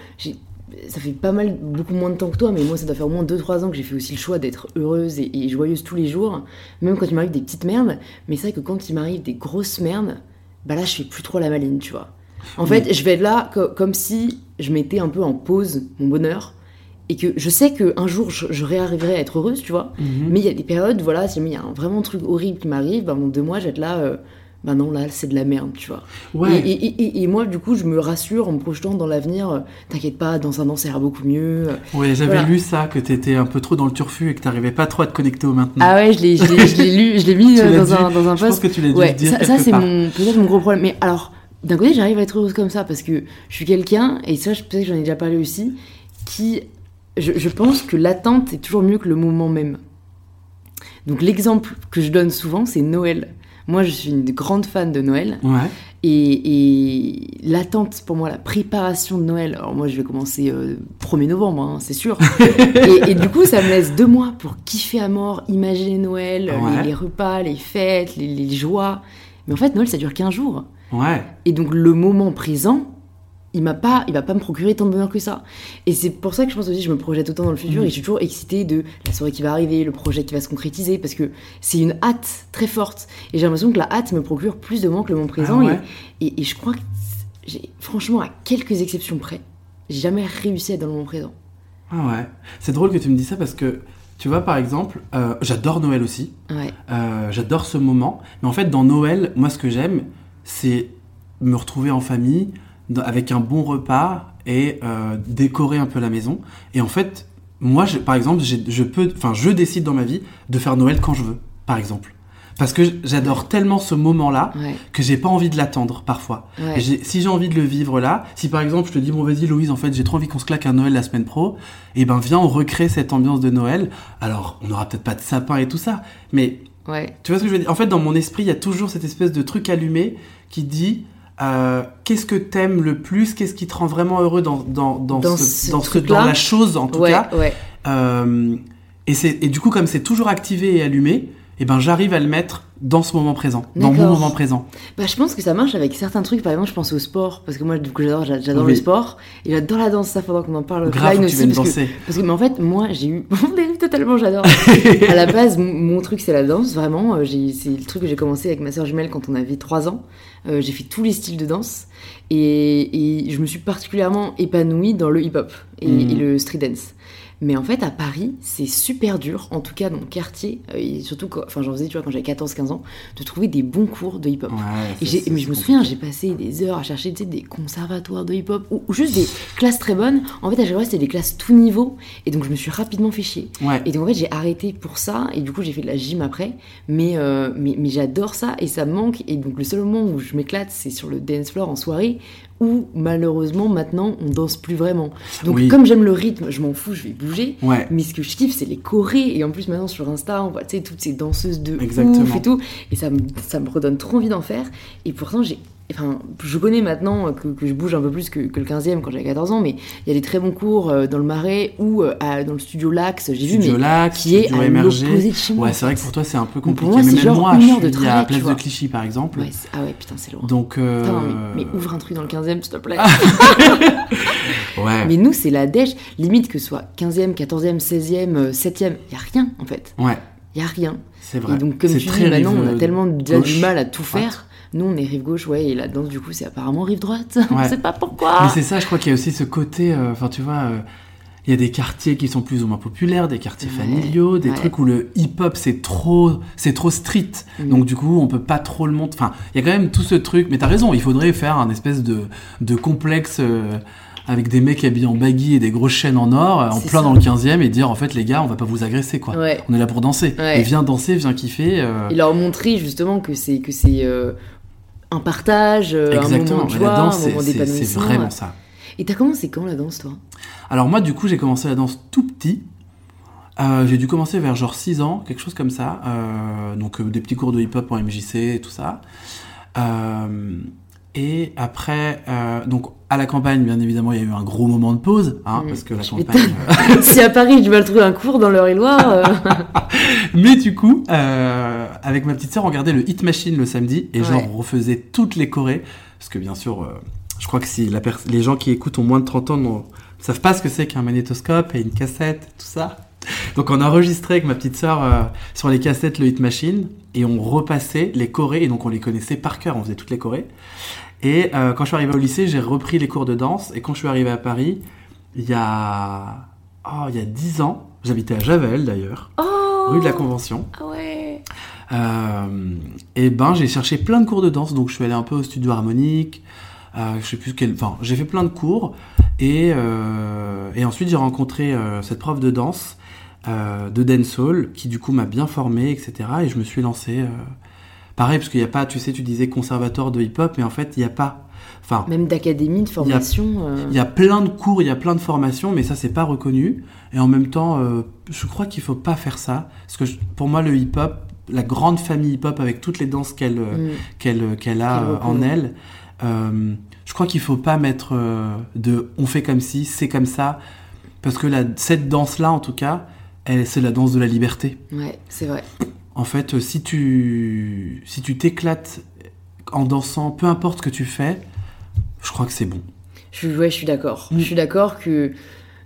ça fait pas mal, beaucoup moins de temps que toi, mais moi, ça doit faire au moins 2-3 ans que j'ai fait aussi le choix d'être heureuse et, et joyeuse tous les jours, même quand il m'arrive des petites merdes. Mais c'est vrai que quand il m'arrive des grosses merdes, bah là, je fais plus trop la maline, tu vois. En fait, je vais être là co- comme si je mettais un peu en pause mon bonheur et que je sais qu'un jour, je, je réarriverai à être heureuse, tu vois. Mhm. Mais il y a des périodes, voilà, si il y a un vraiment truc horrible qui m'arrive, bah, dans deux mois, je vais être là, euh, bah non, là, c'est de la merde, tu vois. Ouais. Et, et- et- et moi, du coup, je me rassure en me projetant dans l'avenir. euh, T'inquiète pas, dans un an, ça ira beaucoup mieux. Ouais, j'avais Voilà. lu ça, que t'étais un peu trop dans le turfu et que t'arrivais pas trop à te connecter au maintenant. Ah ouais, je l'ai, lu, je l'ai mis euh, dans, un, dans un Je pense post. que tu l'as dû Ouais, dire ça, ça, c'est peut-être mon gros problème. Mais alors, d'un côté, j'arrive à être heureuse comme ça parce que je suis quelqu'un, et ça, je- peut-être que j'en ai déjà parlé aussi, qui. Je, je pense que l'attente est toujours mieux que le moment même. Donc, l'exemple que je donne souvent, c'est Noël. Moi, je suis une grande fan de Noël. Ouais. Et, et l'attente pour moi, la préparation de Noël, alors moi je vais commencer euh, 1er novembre, hein, c'est sûr. et, et du coup, ça me laisse deux mois pour kiffer à mort, imaginer Noël, Ouais. les, les repas, les fêtes, les, les joies. Mais en fait, Noël ça dure 15 jours. Ouais. Et donc le moment présent, il m'a pas, il va pas me procurer tant de bonheur que ça. Et c'est pour ça que je pense aussi je me projette autant dans le futur Mhm. et je suis toujours excitée de la soirée qui va arriver, le projet qui va se concrétiser parce que c'est une hâte très forte. Et j'ai l'impression que la hâte me procure plus de moments que le moment présent. Ah ouais. et, et, et je crois que j'ai, franchement, à quelques exceptions près, j'ai jamais réussi à être dans le moment présent. Ah ouais. C'est drôle que tu me dis ça parce que, tu vois, par exemple, euh, j'adore Noël aussi. Ouais. Euh, j'adore ce moment. Mais en fait, dans Noël, moi, ce que j'aime, c'est me retrouver en famille, avec un bon repas et euh, décorer un peu la maison. Et en fait, moi, je- par exemple, je peux, enfin, je décide dans ma vie de faire Noël quand je veux, par exemple. Parce que j'adore tellement ce moment-là Ouais. que j'ai pas envie de l'attendre parfois. Ouais. Si j'ai envie de le vivre là, si par exemple je te dis bon vas-y Louise en fait j'ai trop envie qu'on se claque un Noël la semaine pro, et ben viens on recrée cette ambiance de Noël. Alors on n'aura peut-être pas de sapin et tout ça, mais Ouais. tu vois ce que je veux dire? En fait dans mon esprit il y a toujours cette espèce de truc allumé qui dit euh, qu'est-ce que t'aimes le plus, qu'est-ce qui te rend vraiment heureux dans, dans, dans, Dans ce- ce dans, ce- truc-là? dans la chose en tout ouais, cas. ouais. Euh, et, du coup, comme c'est toujours activé et allumé, eh ben, j'arrive à le mettre dans ce moment présent, dans mon moment présent. Bah, je pense que ça marche avec certains trucs. Par exemple, je pense au sport, parce que moi, du coup, j'adore, j'a- j'adore Oui. le sport. Et j'adore la danse, ça, faudra qu'on en parle Grave, tu aussi. parce que-. Parce que, mais en fait, moi, j'ai eu. On dérive totalement, j'adore. à la base, mon, mon truc, c'est la danse, vraiment. Euh, C'est le truc que j'ai commencé avec ma soeur jumelle quand on avait 3 ans. Euh, j'ai fait tous les styles de danse. Et, et je me suis particulièrement épanouie dans le hip-hop et, Mhm. et le street dance. Mais en fait, à Paris, c'est super dur, en tout cas dans mon quartier, euh, et surtout quand, enfin, j'en faisais, tu vois, quand j'avais 14-15 ans, de trouver des bons cours de hip-hop. Ouais, Et ça, mais je me souviens, j'ai passé des heures à chercher tu sais, des conservatoires de hip-hop ou, ou juste des classes très bonnes. En fait, à chaque fois, c'était des classes tout niveau. Et donc, je me suis rapidement fait chier. Ouais. Et donc, en fait, j'ai arrêté pour ça. Et du coup, j'ai fait de la gym après. Mais, euh, mais, mais j'adore ça et ça me manque. Et donc, le seul moment où je m'éclate, c'est sur le dance floor en soirée où, malheureusement, maintenant, on danse plus vraiment. Donc, Oui. comme j'aime le rythme, je m'en fous, je vais bouger. Ouais. Mais ce que je kiffe, c'est les chorés. Et en plus, maintenant, sur Insta, on voit toutes ces danseuses de Exactement. ouf et tout. Et ça me, ça me redonne trop envie d'en faire. Et pourtant, j'ai. Enfin, je connais maintenant que, que je bouge un peu plus que, que le 15e quand j'avais 14 ans, mais il y a des très bons cours euh, dans le Marais ou euh, à- dans le studio Lax, j'ai vu, mais Lac, qui est à l'opposé de chez moi. Ouais, c'est vrai que pour toi c'est un peu Donc, pour compliqué. moi, mais même genre moi, une je de suis à Place de. Clichy par exemple. Ouais, ah ouais, putain, c'est loin. Donc, euh, Putain, mais, mais ouvre un truc dans le 15e, s'il te plaît. ouais, mais nous, c'est la dèche. Limite que ce soit 15e, 14e, 16e, euh, 7e, il y a rien en fait. ouais, Il y a rien. c'est vrai. Et donc, comme tu dis, maintenant, on a tellement déjà du mal à tout faire. Nous, on est rive gauche, ouais, et la danse, du coup, c'est apparemment rive droite. Ouais. on sait pas pourquoi. Mais c'est ça, je crois qu'il y a aussi ce côté, euh, enfin tu vois, euh, il y a des quartiers qui sont plus ou moins populaires, des quartiers Ouais, familiaux, des ouais. trucs où le hip-hop c'est trop, c'est trop street. Mm. Donc du coup, on peut pas trop le montrer. Enfin, il y a quand même tout ce truc. Mais t'as raison, il faudrait faire un espèce de, de complexe. euh, avec des mecs habillés en baggy et des grosses chaînes en or, en plein ça. dans le 15e, et dire en fait, les gars, on va pas vous agresser quoi. Ouais. On est là pour danser. Et viens danser, viens kiffer. euh, Et leur montrer justement que c'est que c'est euh, un partage, euh, un Exactement. moment de joie, la danse, un c'est- moment vraiment ça. Et t'as commencé quand la danse, toi? Alors moi, du coup, j'ai commencé la danse tout petit. Euh, j'ai dû commencer vers genre 6 ans, quelque chose comme ça. Euh, donc euh, des petits cours de hip-hop en MJC et tout ça. Et après, donc à la campagne, bien évidemment, il y a eu un gros moment de pause, hein, Mm, parce que la campagne. Si à Paris, tu vas trouver un cours dans l'Eure-et-Loire. euh, Mais du coup, avec ma petite sœur, on regardait le Hit Machine le samedi et genre Ouais. on refaisait toutes les chorés. Parce que bien sûr, euh, je crois que si la les gens qui écoutent ont moins de 30 ans ne savent pas ce que c'est qu'un magnétoscope et une cassette, tout ça. Donc on enregistrait avec ma petite sœur euh, sur les cassettes le Hit Machine et on repassait les chorés et donc on les connaissait par cœur, on faisait toutes les chorés. Et euh, quand je suis arrivé au lycée, j'ai repris les cours de danse et quand je suis arrivé à Paris, il y a oh, il y a 10 ans, j'habitais à Javel d'ailleurs, Oh rue de la Convention. Ah ouais et ben j'ai cherché plein de cours de danse, donc je suis allé un peu au studio harmonique, euh, je sais plus quel, enfin j'ai fait plein de cours et euh, et ensuite j'ai rencontré euh, cette prof de danse euh, de dancehall qui du coup m'a bien formé etc et je me suis lancé euh, pareil parce qu'il n'y a pas tu sais tu disais conservatoire de hip hop mais en fait il n'y a pas enfin Même d'académie, de formation. euh, il y a plein de cours, il y a plein de formations, mais ça, c'est pas reconnu. Et en même temps, euh, je crois qu'il faut pas faire ça. Parce que je- pour moi, le hip-hop, la grande famille hip-hop avec toutes les danses qu'elle euh, mm. qu'elle qu'elle a euh, en elle, euh, je crois qu'il faut pas mettre euh, de on fait comme si, c'est comme ça. Parce que la, cette danse-là, en tout cas, c'est la danse de la liberté. Ouais, c'est vrai. En fait, euh, si tu si tu t'éclates en dansant, peu importe ce que tu fais, je crois que c'est bon. Je, ouais, je suis d'accord. Mm. Je suis d'accord que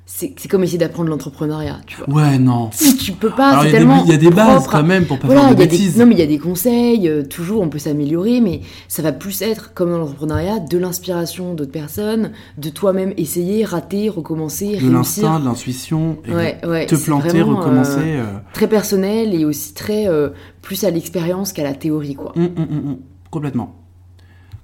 c'est comme essayer d'apprendre l'entrepreneuriat, tu vois. Ouais, non. Si tu peux pas, c'est il y, a des- tellement il y a des bases à- quand même pour pas Voilà, faire de des- bêtises. non mais il y a des conseils, euh, toujours on peut s'améliorer, mais ça va plus être comme dans l'entrepreneuriat, de l'inspiration d'autres personnes, de toi-même essayer, rater, recommencer, de réussir. l'instinct, de l'intuition, et Ouais, ouais, te planter, vraiment, recommencer. euh, euh, très personnel et aussi très plus à l'expérience qu'à la théorie quoi. hum, hum, hum. Complètement.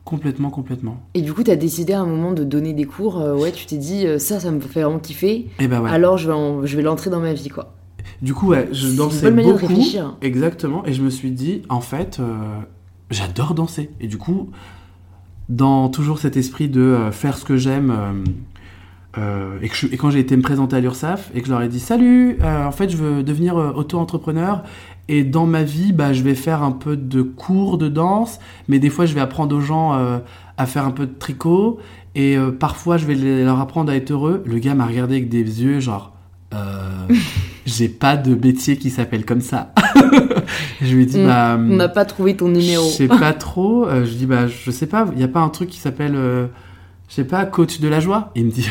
Complètement, complètement. Et du coup, t'as décidé à un moment de donner des cours, euh, ouais, tu t'es dit euh, ça, ça me fait vraiment kiffer, Et bah ouais. alors je vais, en- je vais l'entrer dans ma vie quoi. Du coup, ouais, je C'est une dansais bonne manière de beaucoup. réfléchir. Exactement. Et je me suis dit, en fait, euh, j'adore danser. Et du coup, dans toujours cet esprit de faire ce que j'aime, et, que je- et quand j'ai été me présenter à l'URSSAF et que je leur ai dit salut, en fait je veux devenir auto-entrepreneur et dans ma vie bah, je vais faire un peu de cours de danse, mais des fois je vais apprendre aux gens euh, à faire un peu de tricot et euh, parfois je vais leur apprendre à être heureux. Le gars m'a regardé avec des yeux genre euh, j'ai pas de métier qui s'appelle comme ça. je lui ai dit On- bah On n'a pas trouvé ton numéro. je sais pas trop. Je dis, bah, je sais pas, il y a pas un truc qui s'appelle, je sais pas, coach de la joie? Il me dit,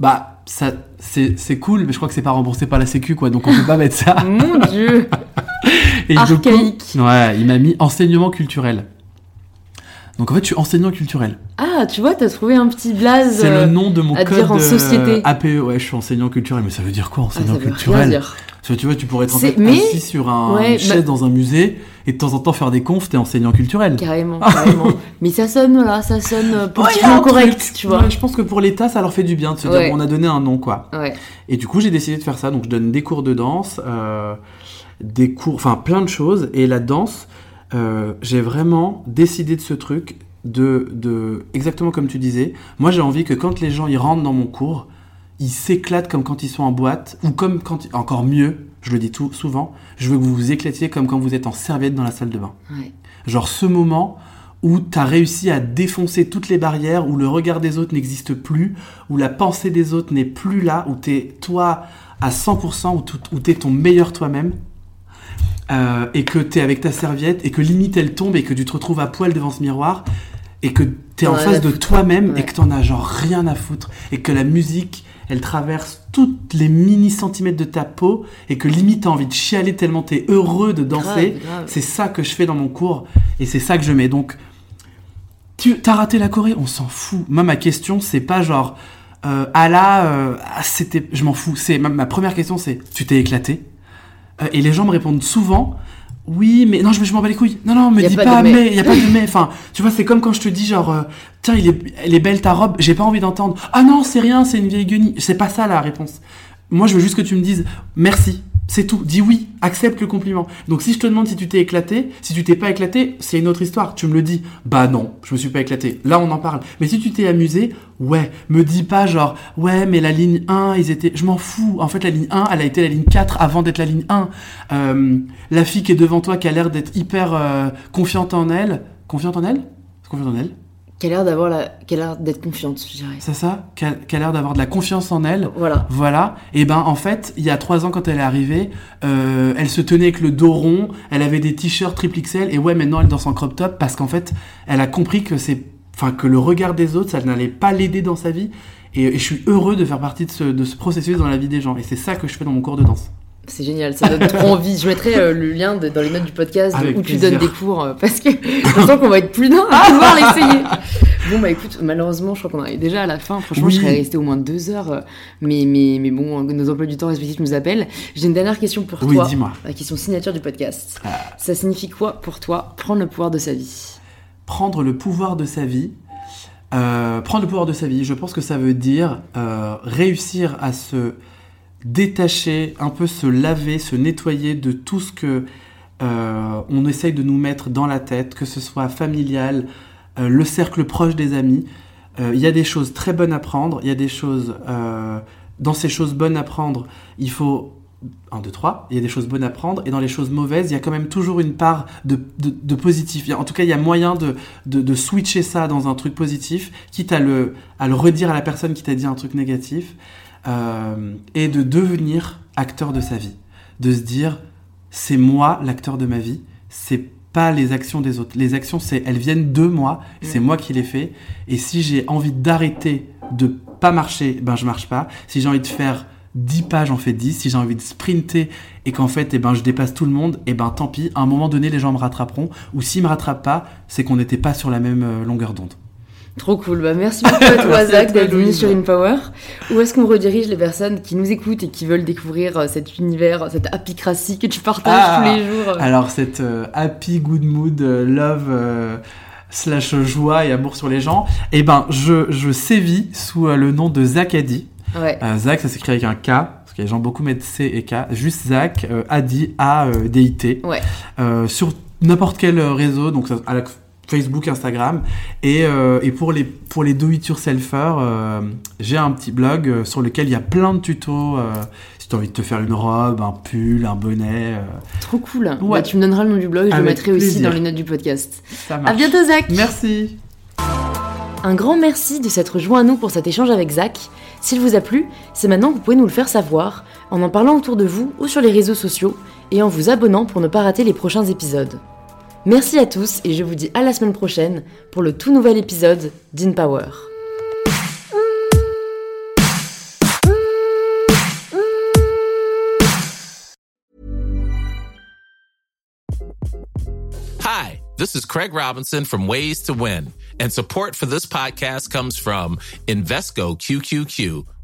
bah, ça, c'est c'est cool, mais je crois que c'est pas remboursé par la Sécu, quoi, donc on peut pas mettre ça. Mon dieu Et coup, Archaïque. ouais, il m'a mis enseignement culturel. Donc en fait, je suis enseignant culturel. Ah, tu vois, t'as trouvé un petit blaze. C'est euh, le nom de mon à code dire en euh, société. APE. Ouais, je suis enseignant culturel, mais ça veut dire quoi, ah, enseignant ça veut rien culturel? dire. Parce que tu vois, tu pourrais être en fait mais- assis sur un, Ouais, une chaise bah- dans un musée et de temps en temps faire des confs, t'es enseignant culturel. Carrément, carrément. Mais ça sonne là, ça sonne y a politiquement correct, truc. tu vois. Ouais, je pense que pour l'État, ça leur fait du bien de se dire, bon, on a donné un nom, quoi. Ouais. Et du coup, j'ai décidé de faire ça. Donc, je donne des cours de danse, euh, des cours, enfin, plein de choses. Et la danse, euh, j'ai vraiment décidé de ce truc, de, de, exactement comme tu disais. Moi, j'ai envie que quand les gens ils rentrent dans mon cours, ils s'éclatent comme quand ils sont en boîte, ou comme quand, encore mieux, je le dis tout souvent, je veux que vous vous éclatiez comme quand vous êtes en serviette dans la salle de bain. ouais. Genre ce moment où tu as réussi à défoncer toutes les barrières, où le regard des autres n'existe plus, où la pensée des autres n'est plus là, où tu es toi à 100%, où, tu es ton meilleur toi-même, euh, et que tu es avec ta serviette, et que limite elle tombe, et que tu te retrouves à poil devant ce miroir, et que tu es en face de toi-même, Ouais. et que t'en as genre rien à foutre, et que la musique, elle traverse toutes les mini centimètres de ta peau, et que limite t'as envie de chialer tellement t'es heureux de danser. C'est ça que je fais dans mon cours et c'est ça que je mets. Donc, tu as raté la Corée, on s'en fout. Moi, ma question, c'est pas genre, euh, ah là, euh, ah, c'était, je m'en fous. C'est ma, ma première question, c'est, tu t'es éclaté? Euh, Et les gens me répondent souvent, oui, mais non, je, je m'en bats les couilles. Non, non, me dis pas mais. mais, il y a pas de mais. Enfin, tu vois, c'est comme quand je te dis genre, euh, tiens, il est, elle est belle ta robe. J'ai pas envie d'entendre. Ah non, c'est rien, c'est une vieille guenille. C'est pas ça la réponse. Moi, je veux juste que tu me dises merci. C'est tout. Dis oui. Accepte le compliment. Donc, si je te demande si tu t'es éclaté, si tu t'es pas éclaté, c'est une autre histoire. Tu me le dis. Bah non, je me suis pas éclaté. Là, on en parle. Mais si tu t'es amusé, ouais. Me dis pas genre, ouais, mais la ligne 1, ils étaient. Je m'en fous. En fait, la ligne 1, elle a été la ligne 4 avant d'être la ligne 1. Euh, la fille qui est devant toi, qui a l'air d'être hyper euh, confiante en elle. Confiante en elle? Confiante en elle Qui a l'air d'avoir la... qui a l'air d'être confiante, je dirais. C'est ça? Qui a, l'air d'avoir de la confiance en elle. Voilà. Voilà. Et ben en fait, il y a trois ans quand elle est arrivée, euh, elle se tenait avec le dos rond, elle avait des t-shirts triple XL et ouais maintenant elle danse en crop top parce qu'en fait elle a compris que c'est, enfin que le regard des autres ça n'allait pas l'aider dans sa vie et, et je suis heureux de faire partie de ce, de ce processus dans la vie des gens et c'est ça que je fais dans mon cours de danse. C'est génial, ça donne trop envie. Je mettrai euh, le lien de- dans les notes du podcast de où tu donnes des cours euh, parce que je sens qu'on va être plus d'un à pouvoir l'essayer. Bon bah écoute, malheureusement, je crois qu'on arrive déjà à la fin. Franchement, Oui. je serais restée au moins deux heures, euh, mais mais mais bon, nos emplois du temps respectifs nous appellent. J'ai une dernière question pour Oui, toi, dis-moi. la question signature du podcast. Ah. Ça signifie quoi pour toi prendre le pouvoir de sa vie? Prendre le pouvoir de sa vie. Euh, prendre le pouvoir de sa vie, je pense que ça veut dire euh, réussir à se détacher, un peu se laver, se nettoyer de tout ce que euh, on essaye de nous mettre dans la tête, que ce soit familial, euh, le cercle proche des amis. Euh, Il y a des choses très bonnes à prendre, il y a des choses... dans ces choses bonnes à prendre, il faut 1, 2, 3, il y a des choses bonnes à prendre, et dans les choses mauvaises, il y a quand même toujours une part de, de, positif. En tout cas, il y a moyen de switcher ça dans un truc positif, quitte à le, à le redire à la personne qui t'a dit un truc négatif, euh, et de devenir acteur de sa vie. De se dire, c'est moi l'acteur de ma vie, c'est pas les actions des autres. Les actions, c'est, elles viennent de moi, c'est moi qui les fais, et si j'ai envie d'arrêter de pas marcher, ben je marche pas. Si j'ai envie de faire 10 pages, j'en fais 10. Si j'ai envie de sprinter et qu'en fait, eh ben, je dépasse tout le monde, et ben tant pis, à un moment donné, les gens me rattraperont. Ou s'ils me rattrapent pas, c'est qu'on n'était pas sur la même euh, longueur d'onde. Trop cool. Bah, merci beaucoup à toi, Zach, d'être venu sur InPower. Où est-ce qu'on redirige les personnes qui nous écoutent et qui veulent découvrir euh, cet univers, cette apicratie que tu partages Ah. tous les jours? Alors, cette euh, happy, good mood, euh, love, euh, slash joie et amour sur les gens, eh ben, je, je sévis sous euh, le nom de Zach Adi. Ouais. Zach, ça s'écrit avec un K, parce que les gens beaucoup mettent C et K. Juste Zach, euh, Adi, A-D-I-T. Ouais. Euh, sur n'importe quel réseau, donc ça- à la Facebook, Instagram. Et, euh, et pour les, pour les do-it-yourselfers, euh, j'ai un petit blog euh, sur lequel il y a plein de tutos. euh, si tu as envie de te faire une robe, un pull, un bonnet, Trop cool. Ouais. Bah, tu me donneras le nom du blog, je le mettrai aussi dans les notes du podcast. ça À marche. bientôt, Zach. Merci. Un grand merci de s'être joint à nous pour cet échange avec Zach. S'il vous a plu, c'est maintenant que vous pouvez nous le faire savoir en en parlant autour de vous ou sur les réseaux sociaux et en vous abonnant pour ne pas rater les prochains épisodes. Merci à tous et je vous dis à la semaine prochaine pour le tout nouvel épisode d'InPower. Hi, this is Craig Robinson from Ways to Win, and support for this podcast comes from Invesco QQQ,